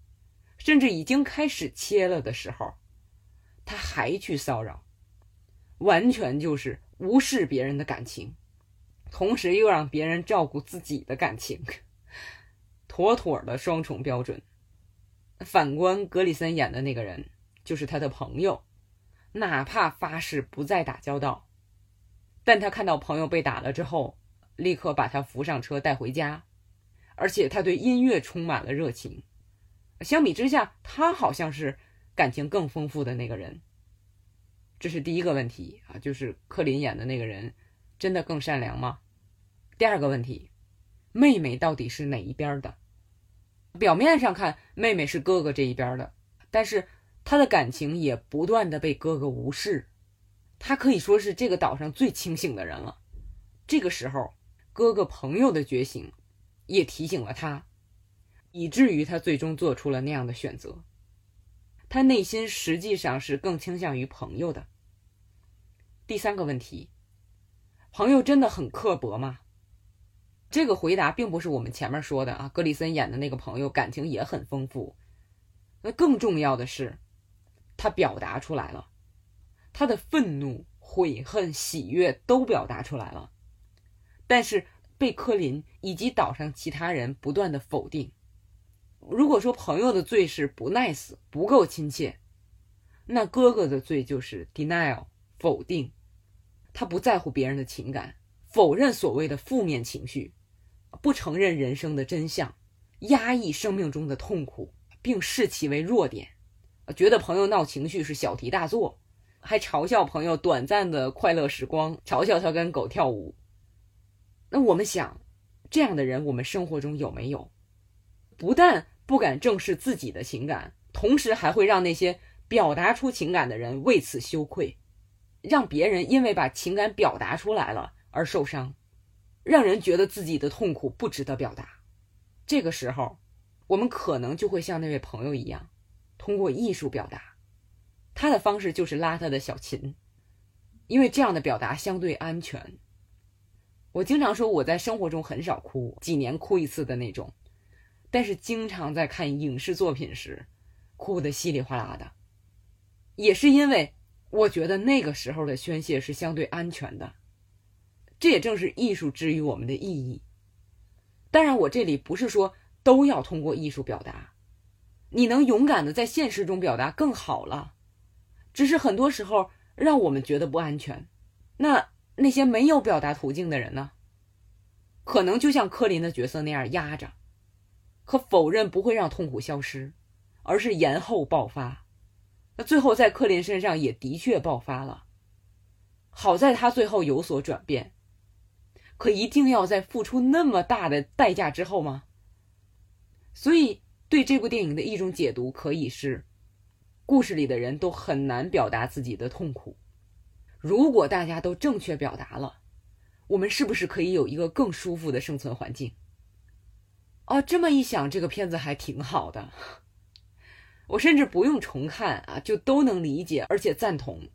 甚至已经开始切了的时候，他还去骚扰，完全就是无视别人的感情，同时又让别人照顾自己的感情，妥妥的双重标准。反观格里森演的那个人，就是他的朋友，哪怕发誓不再打交道，但他看到朋友被打了之后，立刻把他扶上车带回家，而且他对音乐充满了热情。相比之下，他好像是感情更丰富的那个人。这是第一个问题啊，就是克林演的那个人真的更善良吗？第二个问题，妹妹到底是哪一边的？表面上看，妹妹是哥哥这一边的，但是她的感情也不断的被哥哥无视。她可以说是这个岛上最清醒的人了。这个时候，哥哥朋友的觉醒也提醒了他，以至于他最终做出了那样的选择。他内心实际上是更倾向于朋友的。第三个问题，朋友真的很刻薄吗？这个回答并不是我们前面说的啊，格里森演的那个朋友感情也很丰富。那更重要的是，他表达出来了，他的愤怒、悔恨、喜悦都表达出来了。但是被柯林以及岛上其他人不断的否定。如果说朋友的罪是不 nice、不够亲切，那哥哥的罪就是 denial 否定，他不在乎别人的情感，否认所谓的负面情绪，不承认人生的真相，压抑生命中的痛苦，并视其为弱点，觉得朋友闹情绪是小题大做，还嘲笑朋友短暂的快乐时光，嘲笑他跟狗跳舞。那我们想，这样的人我们生活中有没有？不但不敢正视自己的情感，同时还会让那些表达出情感的人为此羞愧，让别人因为把情感表达出来了而受伤，让人觉得自己的痛苦不值得表达。这个时候，我们可能就会像那位朋友一样，通过艺术表达。他的方式就是拉他的小琴，因为这样的表达相对安全。我经常说我在生活中很少哭，几年哭一次的那种。但是经常在看影视作品时，哭得稀里哗啦的，也是因为我觉得那个时候的宣泄是相对安全的，这也正是艺术之于我们的意义。当然，我这里不是说都要通过艺术表达，你能勇敢的在现实中表达更好了，只是很多时候让我们觉得不安全。那那些没有表达途径的人呢？可能就像柯林的角色那样压着。可否认不会让痛苦消失，而是延后爆发。那最后在柯林身上也的确爆发了。好在他最后有所转变。可一定要在付出那么大的代价之后吗？所以对这部电影的一种解读可以是：故事里的人都很难表达自己的痛苦。如果大家都正确表达了，我们是不是可以有一个更舒服的生存环境？哦，这么一想，这个片子还挺好的。我甚至不用重看啊，就都能理解，而且赞同。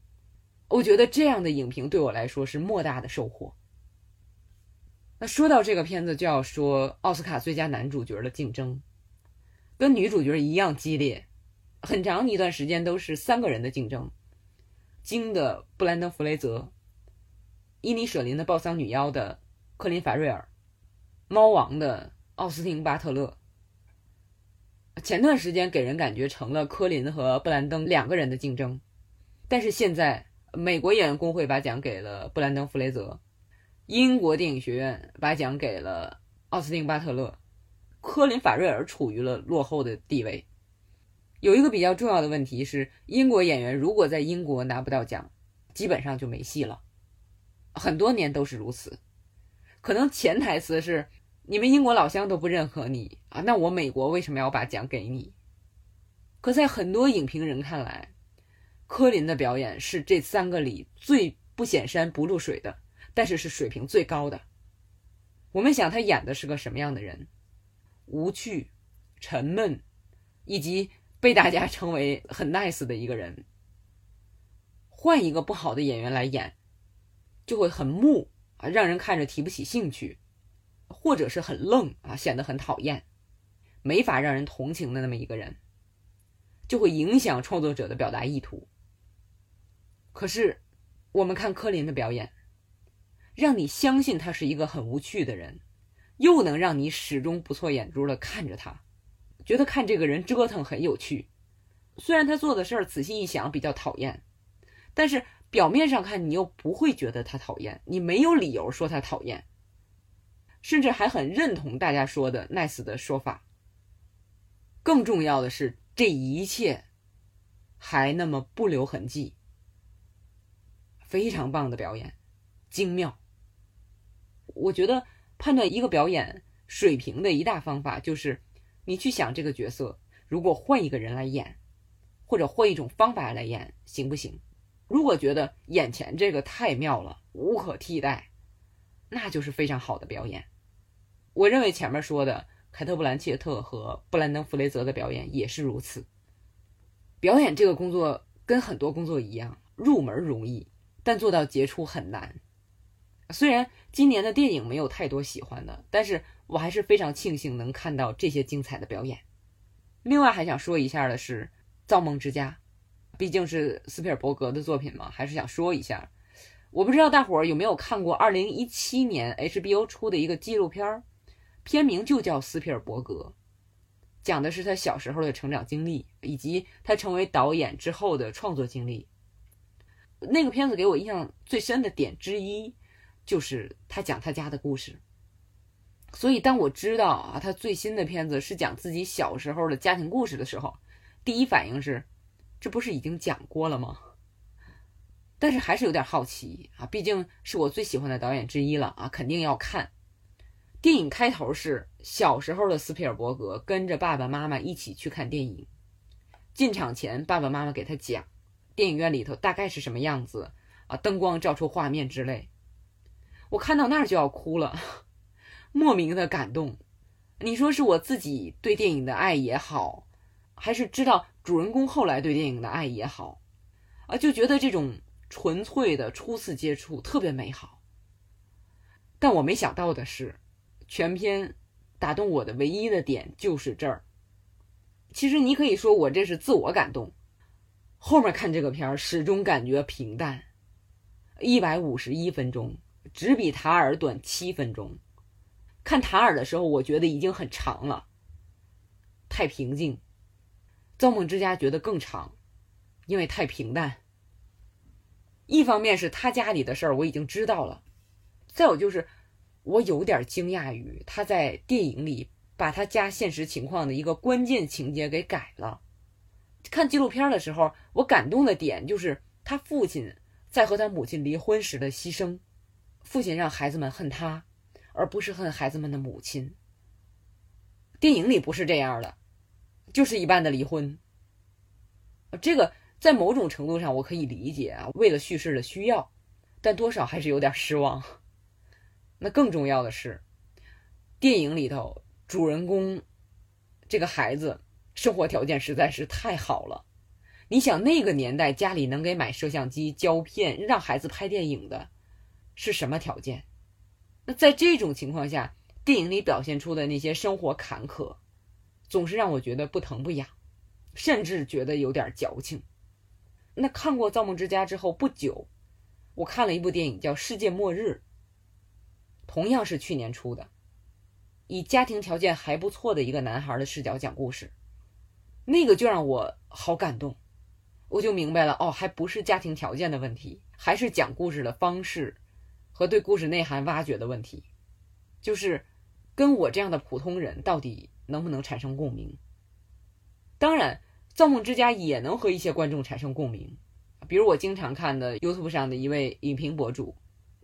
我觉得这样的影评对我来说是莫大的收获。那说到这个片子，就要说奥斯卡最佳男主角的竞争，跟女主角一样激烈，很长一段时间都是三个人的竞争：金的布兰登·弗雷泽，伊尼舍林的暴桑女妖的克林·法瑞尔，猫王的。奥斯汀·巴特勒前段时间给人感觉成了科林和布兰登两个人的竞争，但是现在美国演员工会把奖给了布兰登·弗雷泽，英国电影学院把奖给了奥斯汀·巴特勒，科林·法瑞尔处于了落后的地位。有一个比较重要的问题是，英国演员如果在英国拿不到奖，基本上就没戏了，很多年都是如此。可能潜台词是。你们英国老乡都不认可你啊，那我美国为什么要把奖给你？可在很多影评人看来，柯林的表演是这三个里最不显山不露水的，但是是水平最高的。我们想他演的是个什么样的人？无趣、沉闷，以及被大家称为很 nice 的一个人。换一个不好的演员来演，就会很木啊，让人看着提不起兴趣。或者是很愣啊，显得很讨厌，没法让人同情的那么一个人，就会影响创作者的表达意图。可是，我们看柯林的表演，让你相信他是一个很无趣的人，又能让你始终不错眼珠的看着他，觉得看这个人折腾很有趣。虽然他做的事儿仔细一想比较讨厌，但是表面上看你又不会觉得他讨厌，你没有理由说他讨厌。甚至还很认同大家说的 “nice” 的说法。更重要的是，这一切还那么不留痕迹，非常棒的表演，精妙。我觉得判断一个表演水平的一大方法，就是你去想这个角色，如果换一个人来演，或者换一种方法来演，行不行？如果觉得眼前这个太妙了，无可替代，那就是非常好的表演。我认为前面说的凯特·布兰切特和布兰登·弗雷泽的表演也是如此。表演这个工作跟很多工作一样，入门容易，但做到杰出很难。虽然今年的电影没有太多喜欢的，但是我还是非常庆幸能看到这些精彩的表演。另外还想说一下的是《造梦之家》，毕竟是斯皮尔伯格的作品嘛，还是想说一下。我不知道大伙儿有没有看过2017年 HBO 出的一个纪录片儿，片名就叫《斯皮尔伯格》，讲的是他小时候的成长经历，以及他成为导演之后的创作经历。那个片子给我印象最深的点之一，就是他讲他家的故事。所以当我知道啊，他最新的片子是讲自己小时候的家庭故事的时候，第一反应是，这不是已经讲过了吗？但是还是有点好奇啊，毕竟是我最喜欢的导演之一了啊，肯定要看。电影开头是小时候的斯皮尔伯格跟着爸爸妈妈一起去看电影，进场前爸爸妈妈给他讲电影院里头大概是什么样子啊，灯光照出画面之类。我看到那儿就要哭了，莫名的感动。你说是我自己对电影的爱也好，还是知道主人公后来对电影的爱也好，啊，就觉得这种。纯粹的初次接触特别美好，但我没想到的是，全片打动我的唯一的点就是这儿。其实你可以说我这是自我感动，后面看这个片儿始终感觉平淡。一百五十一分钟，只比塔尔短七分钟。看塔尔的时候，我觉得已经很长了，太平静。造梦之家觉得更长，因为太平淡。一方面是他家里的事儿我已经知道了，再有就是我有点惊讶于他在电影里把他家现实情况的一个关键情节给改了。看纪录片的时候，我感动的点就是他父亲在和他母亲离婚时的牺牲，父亲让孩子们恨他，而不是恨孩子们的母亲。电影里不是这样的，就是一般的离婚。这个。在某种程度上，我可以理解啊，为了叙事的需要，但多少还是有点失望。那更重要的是，电影里头主人公这个孩子生活条件实在是太好了。你想那个年代家里能给买摄像机、胶片，让孩子拍电影的，是什么条件？那在这种情况下，电影里表现出的那些生活坎坷，总是让我觉得不疼不痒，甚至觉得有点矫情。那看过《造梦之家》之后不久，我看了一部电影叫《世界末日》，同样是去年出的，以家庭条件还不错的一个男孩的视角讲故事，那个就让我好感动，我就明白了哦，还不是家庭条件的问题，还是讲故事的方式和对故事内涵挖掘的问题，就是跟我这样的普通人到底能不能产生共鸣？当然。造梦之家也能和一些观众产生共鸣，比如我经常看的 YouTube 上的一位影评博主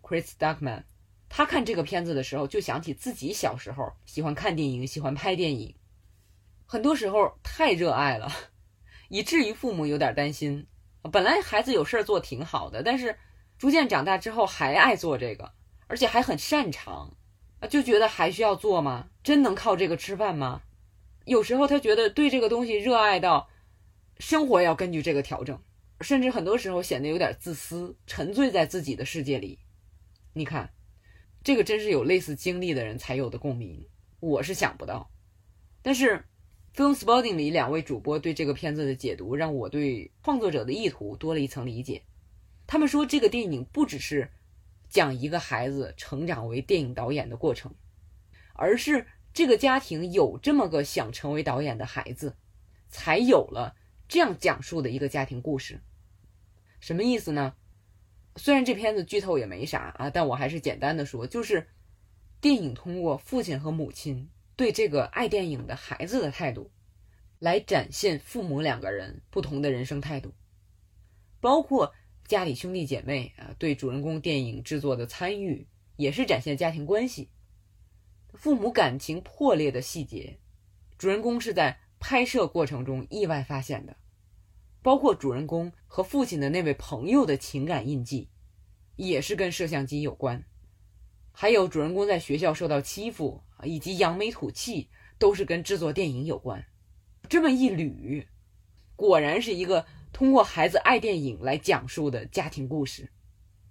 Chris Duckman，他看这个片子的时候就想起自己小时候喜欢看电影、喜欢拍电影，很多时候太热爱了，以至于父母有点担心。本来孩子有事儿做挺好的，但是逐渐长大之后还爱做这个，而且还很擅长，啊就觉得还需要做吗？真能靠这个吃饭吗？有时候他觉得对这个东西热爱到。生活要根据这个调整，甚至很多时候显得有点自私，沉醉在自己的世界里。你看，这个真是有类似经历的人才有的共鸣，我是想不到。但是，Film Spotting 里两位主播对这个片子的解读，让我对创作者的意图多了一层理解。他们说，这个电影不只是讲一个孩子成长为电影导演的过程，而是这个家庭有这么个想成为导演的孩子，才有了。这样讲述的一个家庭故事，什么意思呢？虽然这片子剧透也没啥啊，但我还是简单的说，就是电影通过父亲和母亲对这个爱电影的孩子的态度，来展现父母两个人不同的人生态度，包括家里兄弟姐妹啊对主人公电影制作的参与，也是展现家庭关系，父母感情破裂的细节，主人公是在拍摄过程中意外发现的。包括主人公和父亲的那位朋友的情感印记，也是跟摄像机有关。还有主人公在学校受到欺负，以及扬眉吐气，都是跟制作电影有关。这么一捋，果然是一个通过孩子爱电影来讲述的家庭故事。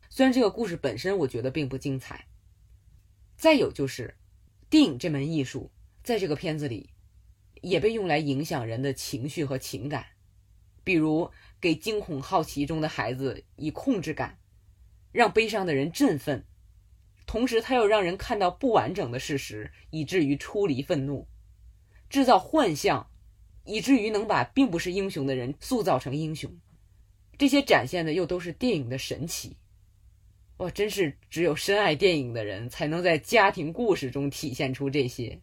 虽然这个故事本身我觉得并不精彩。再有就是，电影这门艺术在这个片子里，也被用来影响人的情绪和情感。比如给惊恐好奇中的孩子以控制感，让悲伤的人振奋，同时他又让人看到不完整的事实，以至于出离愤怒，制造幻象，以至于能把并不是英雄的人塑造成英雄。这些展现的又都是电影的神奇。哇，真是只有深爱电影的人才能在家庭故事中体现出这些。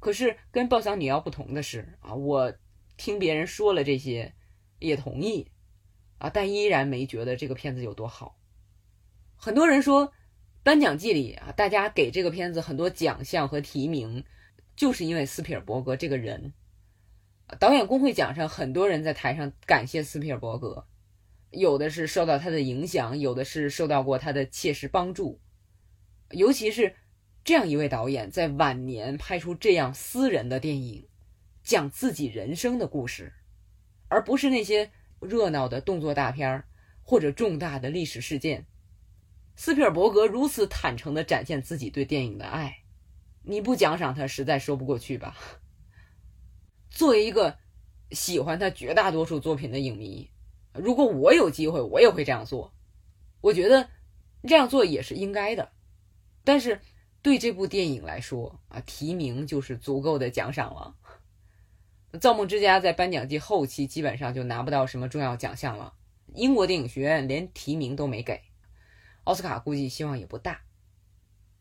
可是跟报丧女妖不同的是啊，我听别人说了这些，也同意啊，但依然没觉得这个片子有多好。很多人说，颁奖季里啊，大家给这个片子很多奖项和提名，就是因为斯皮尔伯格这个人。导演工会奖上，很多人在台上感谢斯皮尔伯格。有的是受到他的影响，有的是受到过他的切实帮助。尤其是这样一位导演，在晚年拍出这样私人的电影，讲自己人生的故事，而不是那些热闹的动作大片儿或者重大的历史事件。斯皮尔伯格如此坦诚地展现自己对电影的爱，你不奖赏他，实在说不过去吧？作为一个喜欢他绝大多数作品的影迷。如果我有机会，我也会这样做。我觉得这样做也是应该的。但是对这部电影来说啊，提名就是足够的奖赏了。《造梦之家》在颁奖季后期基本上就拿不到什么重要奖项了。英国电影学院连提名都没给，奥斯卡估计希望也不大。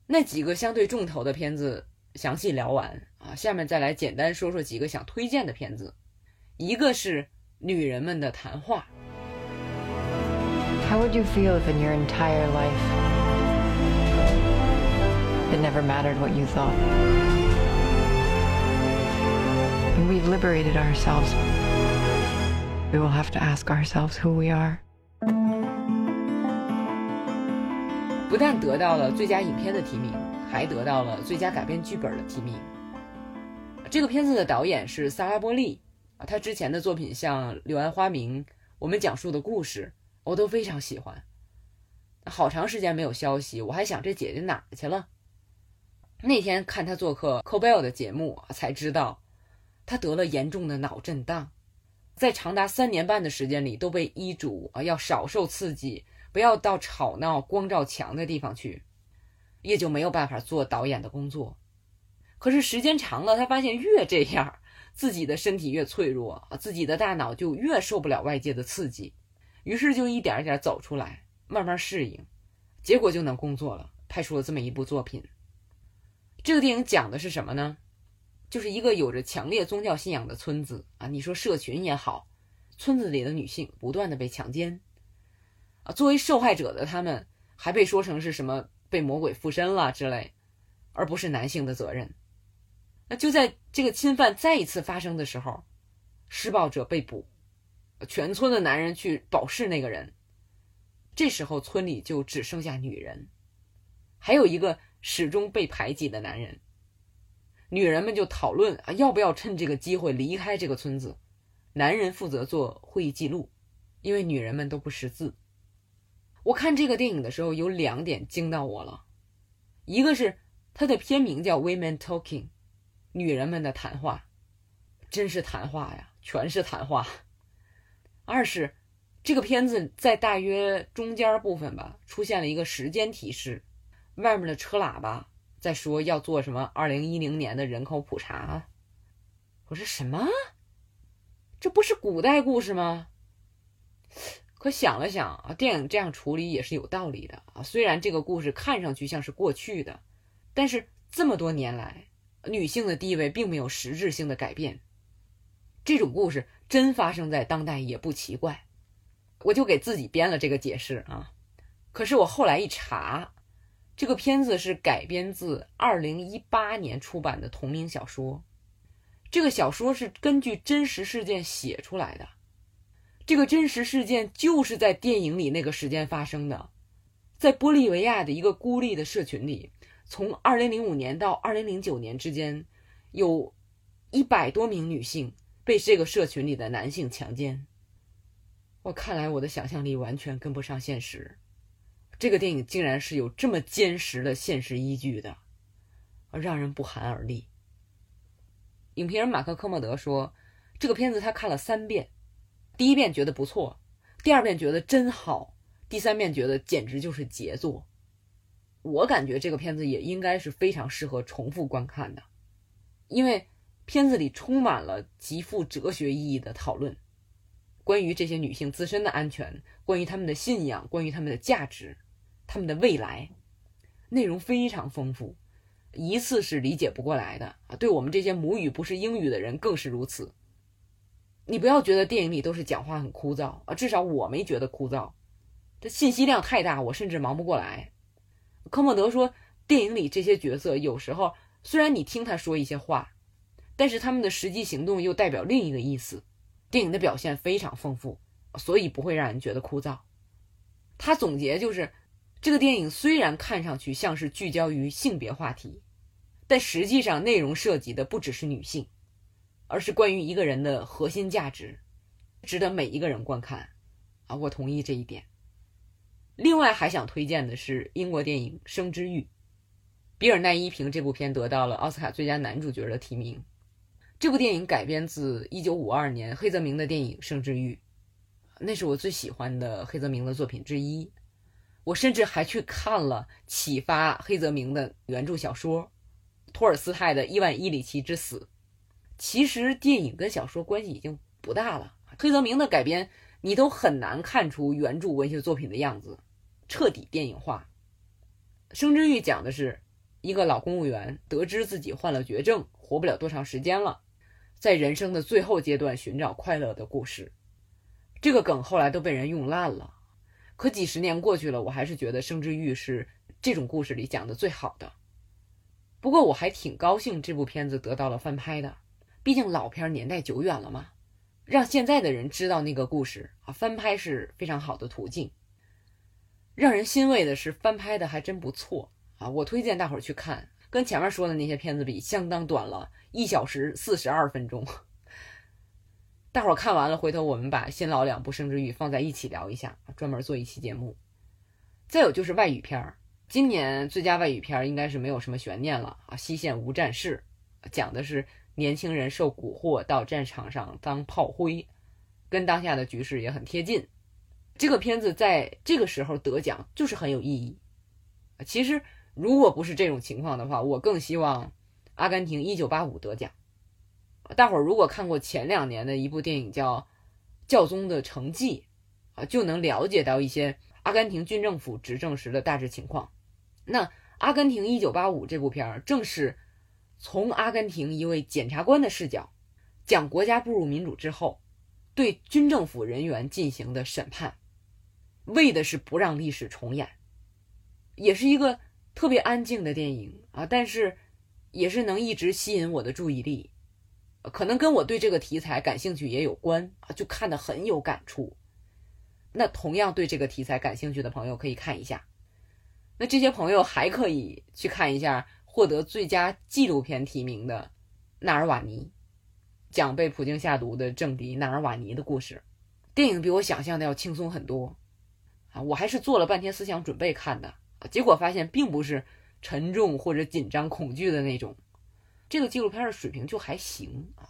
那几个相对重头的片子详细聊完啊，下面再来简单说说几个想推荐的片子。一个是《女人们的谈话》。How would you feel if in your entire life it never mattered what you thought? When we've liberated ourselves, we will have to ask ourselves who we are. 不但得到了最佳影片的提名，还得到了最佳改编剧本的提名。这个片子的导演是萨拉波利啊，他之前的作品像《柳暗花明》《我们讲述的故事》。我都非常喜欢，好长时间没有消息，我还想这姐姐哪去了。那天看她做客 Cobell 的节目，才知道她得了严重的脑震荡，在长达三年半的时间里都被医嘱啊要少受刺激，不要到吵闹、光照强的地方去，也就没有办法做导演的工作。可是时间长了，他发现越这样，自己的身体越脆弱，自己的大脑就越受不了外界的刺激。于是就一点一点走出来，慢慢适应，结果就能工作了，拍出了这么一部作品。这个电影讲的是什么呢？就是一个有着强烈宗教信仰的村子啊，你说社群也好，村子里的女性不断的被强奸，啊，作为受害者的他们还被说成是什么被魔鬼附身了之类，而不是男性的责任。那就在这个侵犯再一次发生的时候，施暴者被捕。全村的男人去保释那个人，这时候村里就只剩下女人，还有一个始终被排挤的男人。女人们就讨论啊，要不要趁这个机会离开这个村子？男人负责做会议记录，因为女人们都不识字。我看这个电影的时候，有两点惊到我了，一个是它的片名叫《Women Talking》，女人们的谈话，真是谈话呀，全是谈话。二是，这个片子在大约中间部分吧，出现了一个时间提示，外面的车喇叭在说要做什么二零一零年的人口普查。我说什么？这不是古代故事吗？可想了想啊，电影这样处理也是有道理的啊。虽然这个故事看上去像是过去的，但是这么多年来，女性的地位并没有实质性的改变。这种故事。真发生在当代也不奇怪，我就给自己编了这个解释啊。可是我后来一查，这个片子是改编自二零一八年出版的同名小说，这个小说是根据真实事件写出来的，这个真实事件就是在电影里那个时间发生的，在玻利维亚的一个孤立的社群里，从二零零五年到二零零九年之间，有一百多名女性。被这个社群里的男性强奸，我看来我的想象力完全跟不上现实。这个电影竟然是有这么坚实的现实依据的，让人不寒而栗。影评人马克·科莫德说，这个片子他看了三遍，第一遍觉得不错，第二遍觉得真好，第三遍觉得简直就是杰作。我感觉这个片子也应该是非常适合重复观看的，因为片子里充满了极富哲学意义的讨论，关于这些女性自身的安全，关于她们的信仰，关于她们的价值，她们的未来，内容非常丰富，一次是理解不过来的啊！对我们这些母语不是英语的人更是如此。你不要觉得电影里都是讲话很枯燥啊，至少我没觉得枯燥，这信息量太大，我甚至忙不过来。科莫德说，电影里这些角色有时候虽然你听他说一些话，但是他们的实际行动又代表另一个意思。电影的表现非常丰富，所以不会让人觉得枯燥。他总结就是，这个电影虽然看上去像是聚焦于性别话题，但实际上内容涉及的不只是女性，而是关于一个人的核心价值，值得每一个人观看。啊，我同意这一点。另外还想推荐的是英国电影《生之欲》，比尔奈伊凭这部片得到了奥斯卡最佳男主角的提名。这部电影改编自1952年黑泽明的电影《生之欲》，那是我最喜欢的黑泽明的作品之一。我甚至还去看了启发黑泽明的原著小说《托尔斯泰的伊万伊里奇之死》。其实电影跟小说关系已经不大了，黑泽明的改编。你都很难看出原著文学作品的样子，彻底电影化。《生之欲》讲的是一个老公务员得知自己患了绝症，活不了多长时间了，在人生的最后阶段寻找快乐的故事。这个梗后来都被人用烂了，可几十年过去了，我还是觉得《生之欲》是这种故事里讲的最好的。不过我还挺高兴这部片子得到了翻拍的，毕竟老片年代久远了嘛。让现在的人知道那个故事啊，翻拍是非常好的途径。让人欣慰的是，翻拍的还真不错啊！我推荐大伙儿去看，跟前面说的那些片子比，相当短了，一小时四十二分钟。大伙儿看完了，回头我们把新老两部《生之欲》放在一起聊一下，专门做一期节目。再有就是外语片儿，今年最佳外语片应该是没有什么悬念了啊，《西线无战事》讲的是。年轻人受蛊惑到战场上当炮灰，跟当下的局势也很贴近。这个片子在这个时候得奖就是很有意义。其实如果不是这种情况的话，我更希望《阿根廷一九八五》得奖。大伙儿如果看过前两年的一部电影叫《教宗的成绩》，啊，就能了解到一些阿根廷军政府执政时的大致情况。那《阿根廷一九八五》这部片儿正是。从阿根廷一位检察官的视角，讲国家步入民主之后，对军政府人员进行的审判，为的是不让历史重演，也是一个特别安静的电影啊，但是也是能一直吸引我的注意力，可能跟我对这个题材感兴趣也有关啊，就看得很有感触。那同样对这个题材感兴趣的朋友可以看一下，那这些朋友还可以去看一下。获得最佳纪录片提名的《纳尔瓦尼》，讲被普京下毒的政敌纳尔瓦尼的故事。电影比我想象的要轻松很多啊！我还是做了半天思想准备看的，结果发现并不是沉重或者紧张恐惧的那种。这个纪录片的水平就还行啊。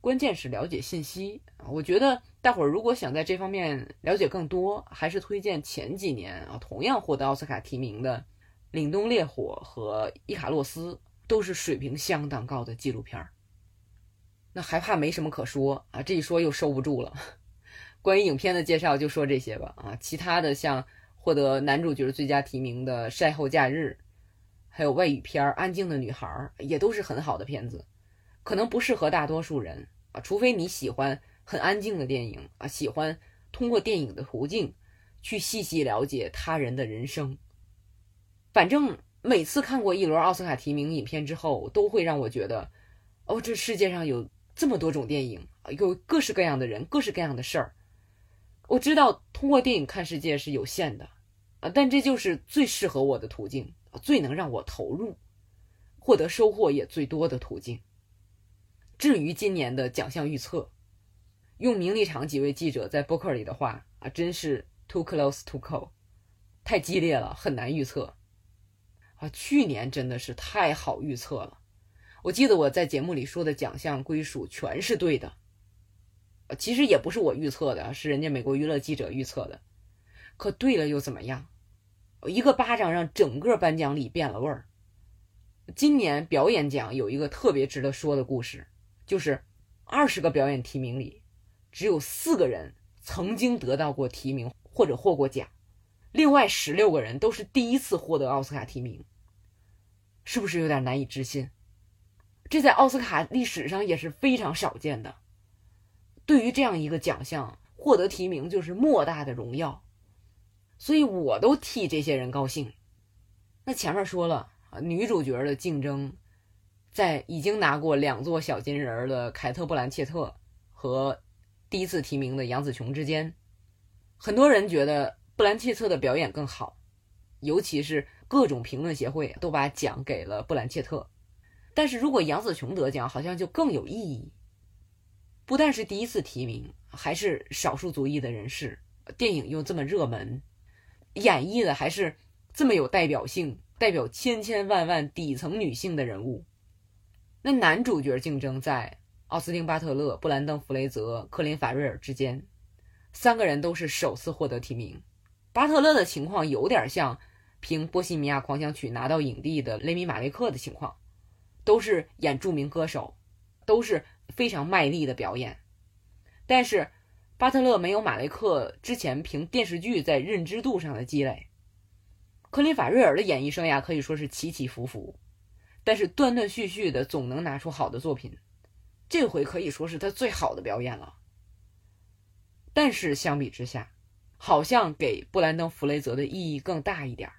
关键是了解信息啊！我觉得大伙儿如果想在这方面了解更多，还是推荐前几年啊同样获得奥斯卡提名的。《凛冬烈火》和《伊卡洛斯》都是水平相当高的纪录片儿，那还怕没什么可说啊？这一说又收不住了。关于影片的介绍就说这些吧啊，其他的像获得男主角最佳提名的《晒后假日》，还有外语片《安静的女孩》，也都是很好的片子，可能不适合大多数人啊，除非你喜欢很安静的电影啊，喜欢通过电影的途径去细细了解他人的人生。反正每次看过一轮奥斯卡提名影片之后，都会让我觉得，哦，这世界上有这么多种电影，有各式各样的人，各式各样的事儿。我知道通过电影看世界是有限的，啊，但这就是最适合我的途径，最能让我投入，获得收获也最多的途径。至于今年的奖项预测，用名利场几位记者在播客里的话啊，真是 too close to call，太激烈了，很难预测。啊，去年真的是太好预测了。我记得我在节目里说的奖项归属全是对的。其实也不是我预测的，是人家美国娱乐记者预测的。可对了又怎么样？一个巴掌让整个颁奖礼变了味儿。今年表演奖有一个特别值得说的故事，就是二十个表演提名里，只有四个人曾经得到过提名或者获过奖，另外十六个人都是第一次获得奥斯卡提名。是不是有点难以置信？这在奥斯卡历史上也是非常少见的。对于这样一个奖项，获得提名就是莫大的荣耀，所以我都替这些人高兴。那前面说了啊，女主角的竞争，在已经拿过两座小金人的凯特·布兰切特和第一次提名的杨紫琼之间，很多人觉得布兰切特的表演更好，尤其是各种评论协会都把奖给了布兰切特。但是如果杨紫琼得奖，好像就更有意义。不但是第一次提名，还是少数族裔的人士，电影又这么热门，演绎的还是这么有代表性，代表千千万万底层女性的人物。那男主角竞争在奥斯汀·巴特勒、布兰登·弗雷泽、克林·法瑞尔之间，三个人都是首次获得提名。巴特勒的情况有点像凭《波西米亚狂想曲》拿到影帝的雷米·马雷克的情况，都是演著名歌手，都是。非常卖力的表演，但是巴特勒没有马雷克之前凭电视剧在认知度上的积累。科林·法瑞尔的演艺生涯可以说是起起伏伏，但是断断续续的总能拿出好的作品。这回可以说是他最好的表演了。但是相比之下，好像给布兰登·弗雷泽的意义更大一点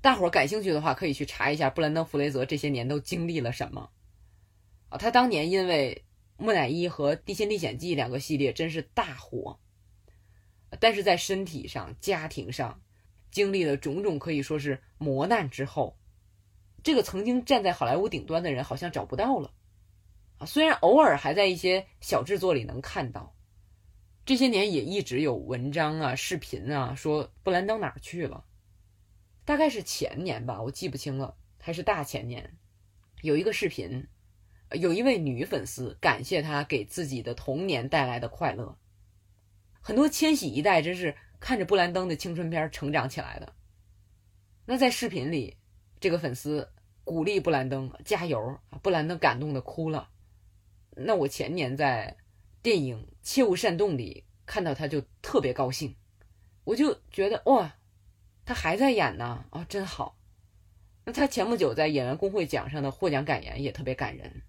大伙儿感兴趣的话，可以去查一下布兰登·弗雷泽这些年都经历了什么。他当年因为《木乃伊》和《地心历险记》两个系列真是大火，但是在身体上、家庭上经历了种种可以说是磨难之后，这个曾经站在好莱坞顶端的人好像找不到了啊。虽然偶尔还在一些小制作里能看到，这些年也一直有文章啊、视频啊说布兰登哪儿去了。大概是前年吧，我记不清了，还是大前年，有一个视频。有一位女粉丝感谢他给自己的童年带来的快乐。很多千禧一代真是看着布兰登的青春片成长起来的。那在视频里，这个粉丝鼓励布兰登加油，布兰登感动的哭了。那我前年在电影《切勿煽动》里看到他就特别高兴，我就觉得哇，他还在演呢啊，真好。那他前不久在演员工会奖上的获奖感言也特别感人。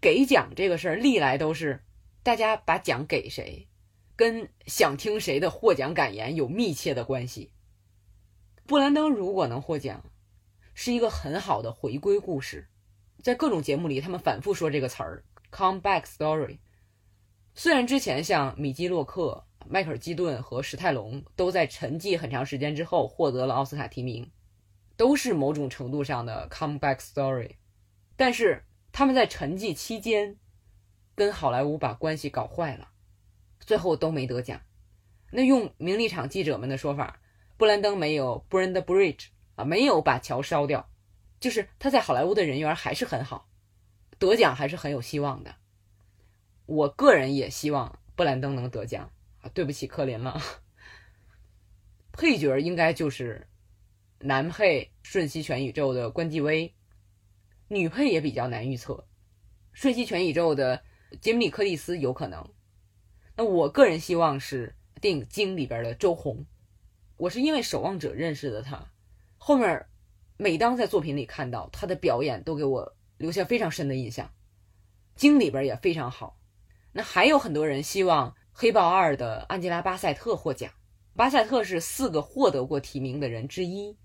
给奖这个事儿，历来都是大家把奖给谁，跟想听谁的获奖感言有密切的关系。布兰登如果能获奖，是一个很好的回归故事。在各种节目里，他们反复说这个词儿 “comeback story”。虽然之前像米基·洛克、迈克尔·基顿和史泰龙都在沉寂很长时间之后获得了奥斯卡提名，都是某种程度上的 comeback story，但是。他们在沉寂期间，跟好莱坞把关系搞坏了，最后都没得奖。那用名利场记者们的说法，布兰登没有 burn the bridge 啊，没有把桥烧掉，就是他在好莱坞的人缘还是很好，得奖还是很有希望的。我个人也希望布兰登能得奖啊，对不起克林了。配角应该就是男配《瞬息全宇宙》的关继威。女配也比较难预测，《瞬息全宇宙》的杰米·柯蒂斯有可能。那我个人希望是电影《鲸》里边的周红。我是因为《守望者》认识的他，后面每当在作品里看到他的表演，都给我留下非常深的印象。《鲸》里边也非常好。那还有很多人希望《黑豹二》的安吉拉·巴塞特获奖。巴塞特是四个获得过提名的人之一。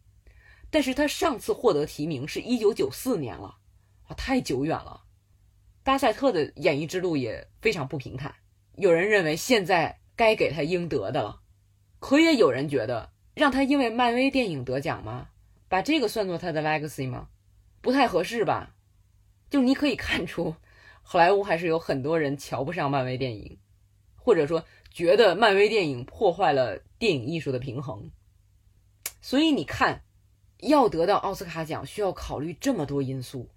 但是他上次获得提名是一九九四年了，啊，太久远了。巴塞特的演艺之路也非常不平坦，有人认为现在该给他应得的了，可也有人觉得让他因为漫威电影得奖吗？把这个算作他的 legacy 吗？不太合适吧？就你可以看出，好莱坞还是有很多人瞧不上漫威电影，或者说觉得漫威电影破坏了电影艺术的平衡。所以你看。要得到奥斯卡奖，需要考虑这么多因素。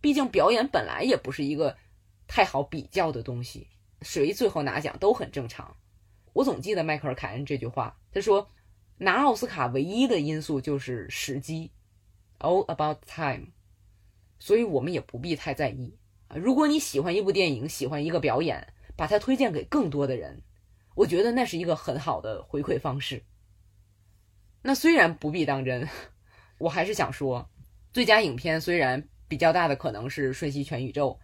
毕竟表演本来也不是一个太好比较的东西，谁最后拿奖都很正常。我总记得迈克尔·凯恩这句话，他说：“拿奥斯卡唯一的因素就是时机，all about time。”所以我们也不必太在意。如果你喜欢一部电影，喜欢一个表演，把它推荐给更多的人，我觉得那是一个很好的回馈方式。那虽然不必当真，我还是想说，最佳影片虽然比较大的可能是《瞬息全宇宙》，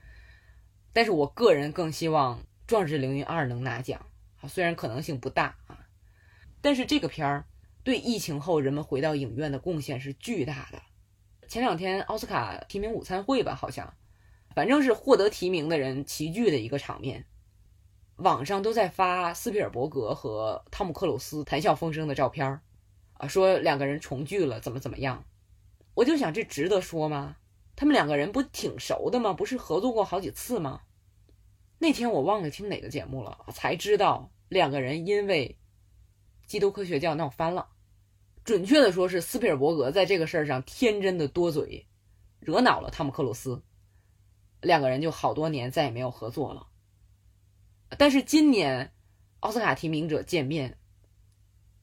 但是我个人更希望《壮志凌云二》能拿奖啊，虽然可能性不大啊，但是这个片儿对疫情后人们回到影院的贡献是巨大的。前两天奥斯卡提名午餐会吧，好像，反正是获得提名的人齐聚的一个场面，网上都在发斯皮尔伯格和汤姆克鲁斯谈笑风生的照片儿，啊，说两个人重聚了，怎么怎么样，我就想这值得说吗？他们两个人不挺熟的吗？不是合作过好几次吗？那天我忘了听哪个节目了，才知道两个人因为基督科学教闹翻了。准确的说，是斯皮尔伯格在这个事儿上天真的多嘴，惹恼了汤姆克鲁斯，两个人就好多年再也没有合作了。但是今年奥斯卡提名者见面，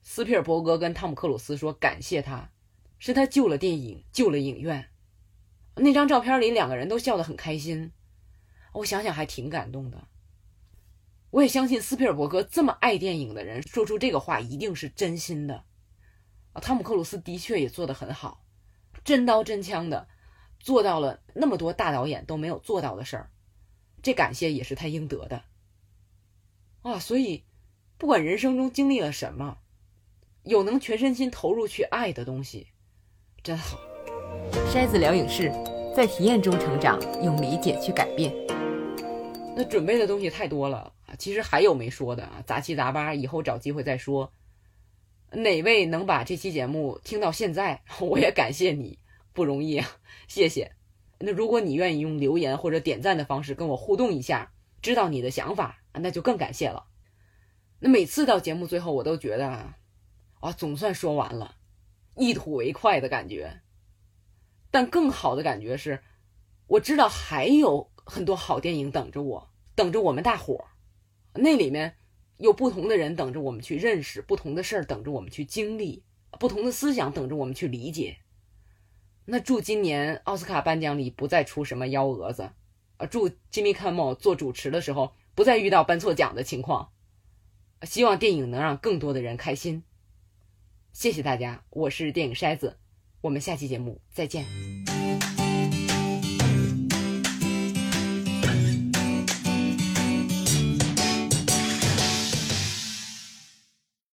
斯皮尔伯格跟汤姆克鲁斯说感谢他，是他救了电影，救了影院。那张照片里两个人都笑得很开心，我想想还挺感动的。我也相信斯皮尔伯格这么爱电影的人说出这个话一定是真心的。啊，汤姆克鲁斯的确也做得很好，真刀真枪的做到了那么多大导演都没有做到的事儿，这感谢也是他应得的。啊，所以不管人生中经历了什么，有能全身心投入去爱的东西，真好。筛子聊影视，在体验中成长，用理解去改变。那准备的东西太多了啊，其实还有没说的啊，杂七杂八，以后找机会再说。哪位能把这期节目听到现在，我也感谢你，不容易啊，谢谢。那如果你愿意用留言或者点赞的方式跟我互动一下，知道你的想法，那就更感谢了。那每次到节目最后，我都觉得啊，总算说完了，一吐为快的感觉。但更好的感觉是，我知道还有很多好电影等着我，等着我们大伙儿，那里面。有不同的人等着我们去认识，不同的事儿等着我们去经历，不同的思想等着我们去理解。那祝今年奥斯卡颁奖礼不再出什么幺蛾子，啊，祝 Jimmy Kimmel 做主持的时候不再遇到颁错奖的情况。希望电影能让更多的人开心。谢谢大家，我是电影筛子，我们下期节目再见。